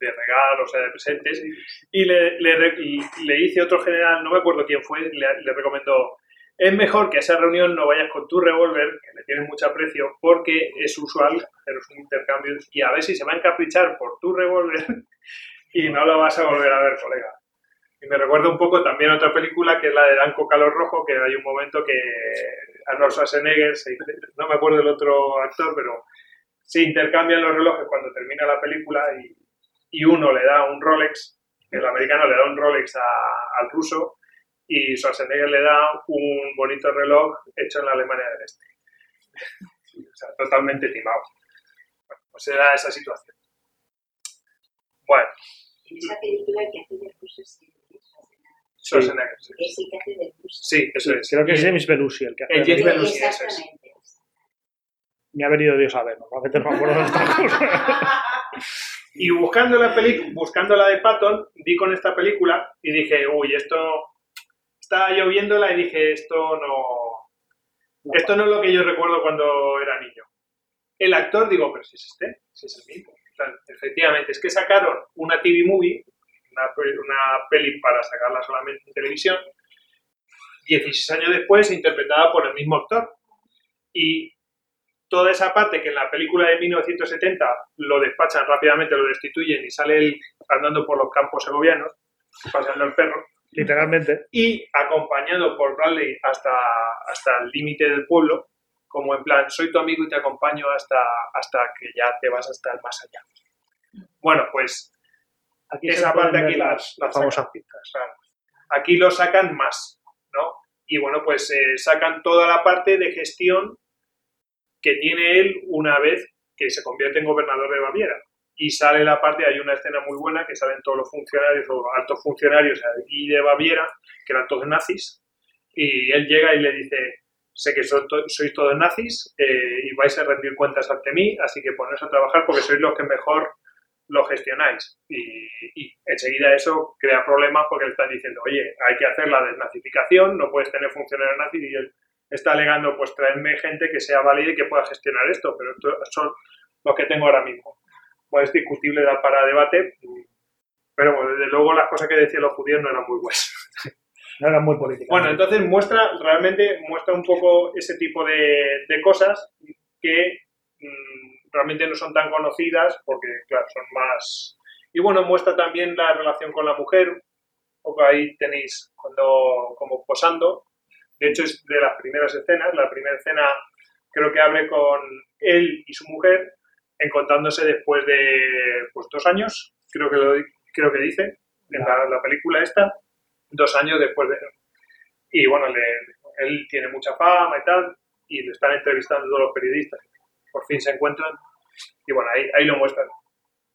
de regalos, o de presentes. Y le, le, le dice otro general, no me acuerdo quién fue, le, le recomendó, es mejor que a esa reunión no vayas con tu revólver, que le tienes mucho aprecio, porque es usual haceros un intercambio y a ver si se va a encaprichar por tu revólver (laughs) y no lo vas a volver a ver, colega. Y me recuerda un poco también a otra película que es la de Danco Calor Rojo, que hay un momento que Arnold Schwarzenegger, se- no me acuerdo del otro actor, pero se intercambian los relojes cuando termina la película y, y uno le da un Rolex, el americano le da un Rolex al ruso y Schwarzenegger le da un bonito reloj hecho en la Alemania del Este. O sea, totalmente timado. Bueno, pues era esa situación. Bueno, En esa película que hace de ruso Schwarzenegger, sí. Que hace ruso. Sí, eso es. Creo que es James Belushi el que hace. El James Sí, Belushi, eso es. Exactamente. Me ha venido Dios a ver, normalmente no me acuerdo de estas (laughs) cosas. (laughs) Y buscando la película, buscando la de Patton, di con esta película y dije, uy, esto estaba yo viéndola y dije, esto no, esto no es lo que yo recuerdo cuando era niño. El actor, digo, pero si es este, si es el mismo. Efectivamente, es que sacaron una TV movie, una, una peli para sacarla solamente en televisión, 16 años después, interpretada por el mismo actor. Y toda esa parte que en la película de 1970 lo despachan rápidamente, lo destituyen y sale él andando por los campos segovianos, pasando el perro, Literalmente. y acompañado por Bradley hasta, hasta el límite del pueblo, como en plan, soy tu amigo y te acompaño hasta, hasta que ya te vas hasta el más allá. Bueno, pues Aquí esa parte aquí las, la- las famosas. Aquí lo sacan más, ¿no? Y bueno, pues eh, sacan toda la parte de gestión que tiene él una vez que se convierte en gobernador de Baviera. Y sale la parte, hay una escena muy buena que salen todos los funcionarios o altos funcionarios aquí de Baviera, que eran todos nazis, y él llega y le dice, sé que so- to- sois todos nazis eh, y vais a rendir cuentas ante mí, así que poneros a trabajar porque sois los que mejor lo gestionáis. Y, y enseguida eso crea problemas porque le están diciendo, oye, hay que hacer la desnazificación, no puedes tener funcionarios nazis y él está alegando, pues traedme gente que sea válida y que pueda gestionar esto, pero estos son los que tengo ahora mismo. Pues es discutible, da para debate, pero bueno, desde luego las cosas que decían los judíos no eran muy buenas. (laughs) No eran muy políticas. Bueno, entonces muestra, realmente muestra un poco ese tipo de, de cosas que mm, realmente no son tan conocidas porque, claro, son más... Y bueno, muestra también la relación con la mujer, ahí tenéis cuando como posando. De hecho, es de las primeras escenas. La primera escena creo que hable con él y su mujer encontrándose después de pues, dos años, creo que, lo, creo que dice, en la, la película esta, dos años después de... Y bueno, le- él tiene mucha fama y tal, y le están entrevistando todos los periodistas. Por fin se encuentran, y bueno, ahí, ahí lo muestran.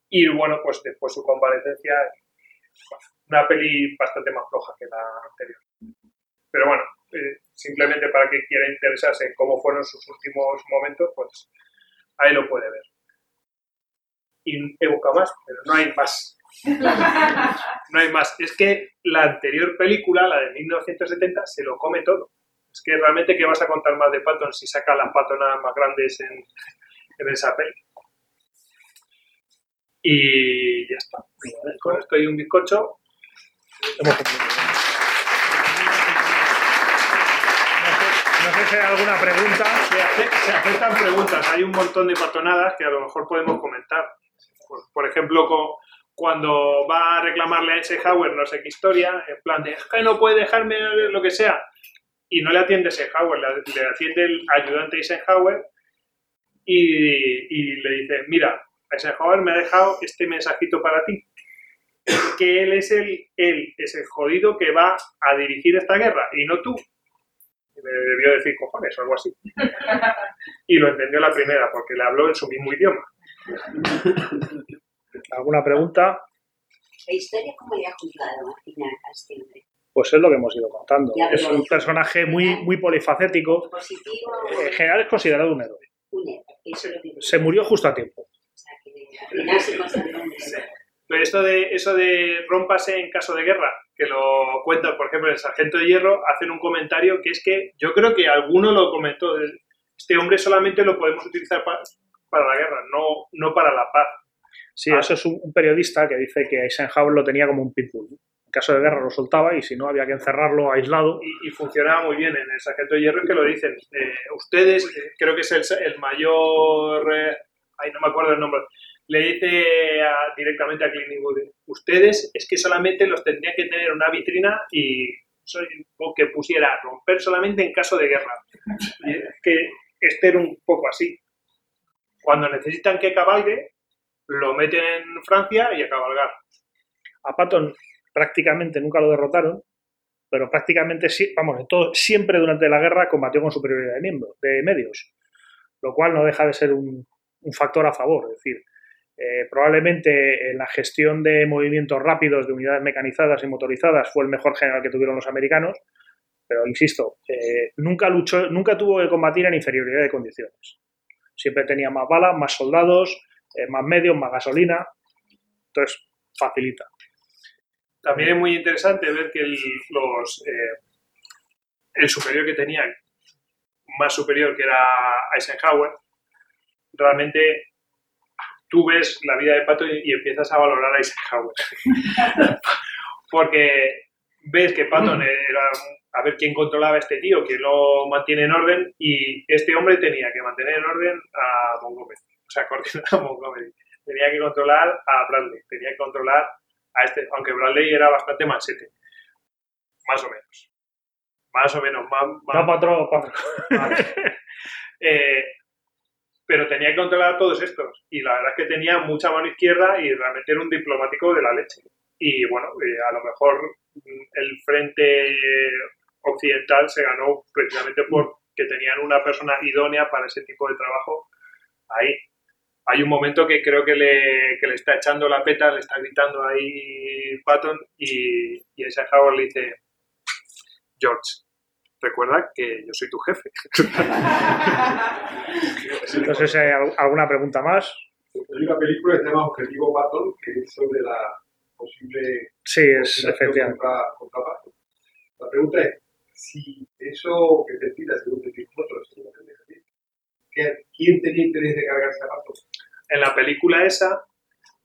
Y bueno, pues después su convalecencia, una peli bastante más floja que la anterior. Pero bueno, eh, simplemente para quien quiera interesarse en cómo fueron sus últimos momentos, pues ahí lo puede ver. Y he buscado más, pero no hay más. (laughs) No hay más. Es que la anterior película, la de 1970, se lo come todo. Es que realmente, ¿qué vas a contar más de Patton si saca las patonadas más grandes en, en esa peli? Y ya está. Con esto y un bizcocho. Hemos. No sé, no sé si hay alguna pregunta. Se, hace- se aceptan preguntas. Hay un montón de patonadas que a lo mejor podemos comentar. Por, por ejemplo, cuando va a reclamarle a Eisenhower no sé qué historia, en plan de, "Es que no puede dejarme lo que sea. Y no le atiende Eisenhower, le, le atiende el ayudante Eisenhower y, y le dice, mira, Eisenhower me ha dejado este mensajito para ti. Que él es el, él es el jodido que va a dirigir esta guerra y no tú. Y le debió decir cojones o algo así. Y lo entendió la primera porque le habló en su mismo idioma. ¿Alguna pregunta? La historia, ¿cómo le ha juzgado al final a este hombre? Pues es lo que hemos ido contando. Ya, Es un personaje muy, muy polifacético. ¿Positivo En general es considerado un héroe. un héroe? Eso es lo que Se murió justo a tiempo. O sea, que al final se consagró un héroe. Pero esto de, eso de rómpase en caso de guerra, que lo cuenta, por ejemplo, el Sargento de Hierro, hacen un comentario que es que yo creo que alguno lo comentó. Este hombre solamente lo podemos utilizar pa- para la guerra, no, no para la paz. Sí, Ah. eso es un, un periodista que dice que Eisenhower lo tenía como un pitbull. En caso de guerra lo soltaba y si no había que encerrarlo aislado. y, y funcionaba muy bien en el Sargento de Hierro que lo dicen. eh, ustedes, eh, creo que es el, el mayor, eh, ay, no me acuerdo el nombre, le dice a- directamente a Clint Eastwood, ustedes es que solamente los tendrían que tener en una vitrina y o que pusiera romper solamente en caso de guerra. Y es que este era un poco así. Cuando necesitan que cabalgue, lo meten en Francia y a cabalgar. A Patton prácticamente nunca lo derrotaron, pero prácticamente, vamos, todo, siempre durante la guerra combatió con superioridad de, miembros, de medios, lo cual no deja de ser un, factor a favor. Es decir, eh, probablemente en la gestión de movimientos rápidos de unidades mecanizadas y motorizadas fue el mejor general que tuvieron los americanos, pero insisto, eh, nunca luchó, nunca tuvo que combatir en inferioridad de condiciones. Siempre tenía más balas, más soldados, eh, más medios, más gasolina, entonces facilita. También es muy interesante ver que el, los, eh, el superior que tenía, más superior que era Eisenhower, realmente tú ves la vida de Pato y, y empiezas a valorar a Eisenhower. (laughs) Porque ves que Patton era a ver quién controlaba a este tío, quién lo mantiene en orden, y este hombre tenía que mantener en orden a Montgomery, o sea, (laughs) coordinar a Montgomery. Tenía que controlar a Bradley, tenía que controlar a este, aunque Bradley era bastante manchete, más o menos. Más o menos, más, más- No, patrón, patrón. (laughs) eh, pero tenía que controlar a todos estos. Y la verdad es que tenía mucha mano izquierda y realmente era un diplomático de la leche. Y bueno, eh, a lo mejor mm, el frente occidental se ganó precisamente porque tenían una persona idónea para ese tipo de trabajo ahí. Hay un momento que creo que le, que le está echando la peta, le está gritando ahí Patton y, y Eisenhower le dice, George, recuerda que yo soy tu jefe. No sé si hay al- alguna pregunta más. Hay una película que se llama Objetivo Patton, que es sobre la posible Sí, es efectivamente. contra, contra Patton. La pregunta es, si eso que te tira, según decís vosotros, según entendéis así, ¿que- ¿quién tenía interés de cargarse a Patton? En la película esa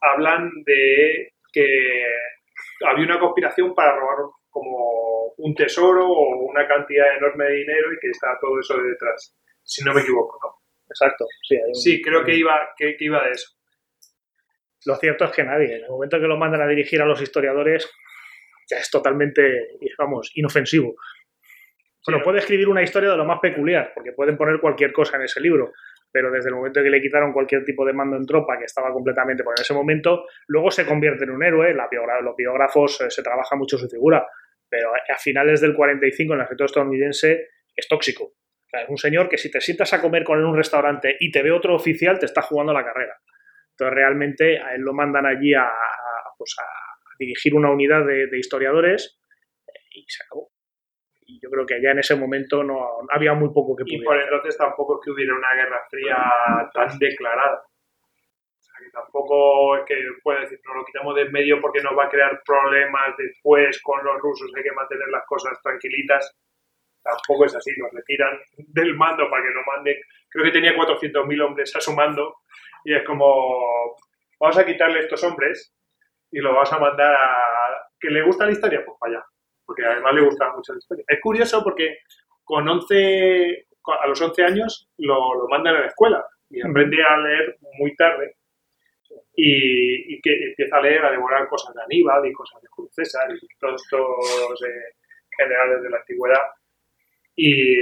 hablan de que había una conspiración para robar como un tesoro o una cantidad enorme de dinero y que está todo eso detrás, si no me equivoco, ¿no? exacto. Sí, hay un- Sí, creo que iba, que, que iba de eso. Lo cierto es que nadie, en el momento que lo mandan a dirigir a los historiadores, ya es totalmente, vamos, inofensivo. Sí, puede escribir una historia de lo más peculiar, porque pueden poner cualquier cosa en ese libro, pero desde el momento que le quitaron cualquier tipo de mando en tropa, que estaba completamente por en ese momento, luego se convierte en un héroe, la biogra- los biógrafos eh, se trabaja mucho su figura, pero a finales del 45 en el ejército estadounidense es tóxico. Es un señor que si te sientas a comer con él en un restaurante y te ve otro oficial, te está jugando la carrera. Entonces realmente a él lo mandan allí a, a, pues a dirigir una unidad de, de historiadores eh, y se acabó. Y yo creo que allá en ese momento no había muy poco que Y pudiera. por entonces tampoco es que hubiera una guerra fría tan declarada. O sea, que tampoco es que puede decir, nos lo quitamos de en medio porque nos va a crear problemas después con los rusos, hay que mantener las cosas tranquilitas. Tampoco es así, nos retiran del mando para que no manden. Creo que tenía 400.000 hombres a su mando y es como, vamos a quitarle estos hombres y lo vas a mandar a... ¿Que le gusta la historia? Pues para allá. Porque además le gusta mucho la historia. Es curioso porque con 11, a los 11 años lo, lo mandan a la escuela y aprende a leer muy tarde y, y que empieza a leer, a devorar cosas de Aníbal y cosas de Julio César y todos estos eh, generales de la antigüedad. Y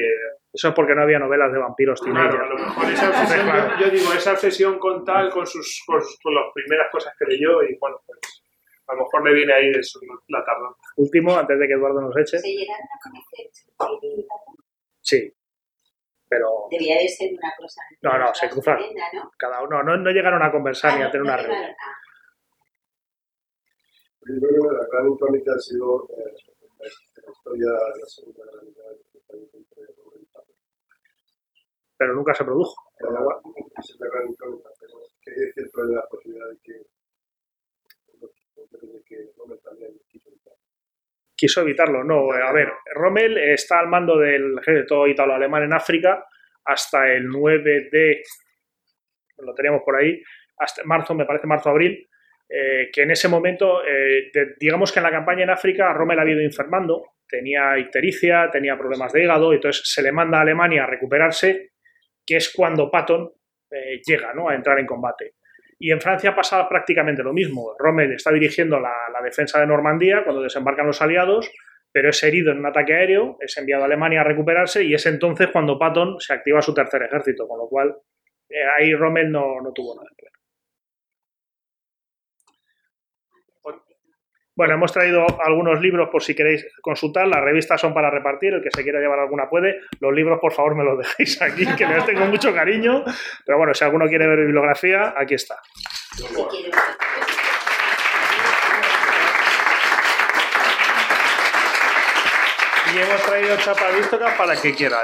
Eso es porque no había novelas de vampiros claro, a lo mejor esa obsesión, yo, yo digo, esa obsesión con tal, con sus con, con las primeras cosas que leyó y bueno, pues a lo mejor le viene ahí de su, la tardanza. Último, antes de que Eduardo nos eche. Se llegaron a conocer. Sí. Pero Debía de ser una cosa. No, no, se cruzaron. tremenda, ¿no? cada uno no, no llegaron a conversar ni Ah, a tener no una reunión. Yo creo que la gran incógnita ha sido eh, la historia de la Segunda Guerra Mundial. Pero nunca se produjo. Esa es la gran incógnita, pero que es cierto de la posibilidad de que quiso evitar. quiso evitarlo. No, a ver, Rommel está al mando del ejército italo-alemán en África hasta el 9 de, lo teníamos por ahí, hasta marzo, me parece marzo-abril, eh, que en ese momento, eh, digamos que en la campaña en África, Rommel ha ido enfermando, tenía ictericia, tenía problemas de hígado, entonces se le manda a Alemania a recuperarse, que es cuando Patton eh, llega ¿no? a entrar en combate. Y en Francia pasa prácticamente lo mismo. Rommel está dirigiendo la, defensa de Normandía cuando desembarcan los aliados, pero es herido en un ataque aéreo, es enviado a Alemania a recuperarse y es entonces cuando Patton se activa su tercer ejército, con lo cual eh, ahí Rommel no, no tuvo nada que ver. Bueno, hemos traído algunos libros por si queréis consultar. Las revistas son para repartir, el que se quiera llevar alguna puede. Los libros, por favor, me los (laughs) dejéis aquí, que les tengo mucho cariño. Pero bueno, si alguno quiere ver bibliografía, aquí está. Y hemos traído chapavísticas para que quiera.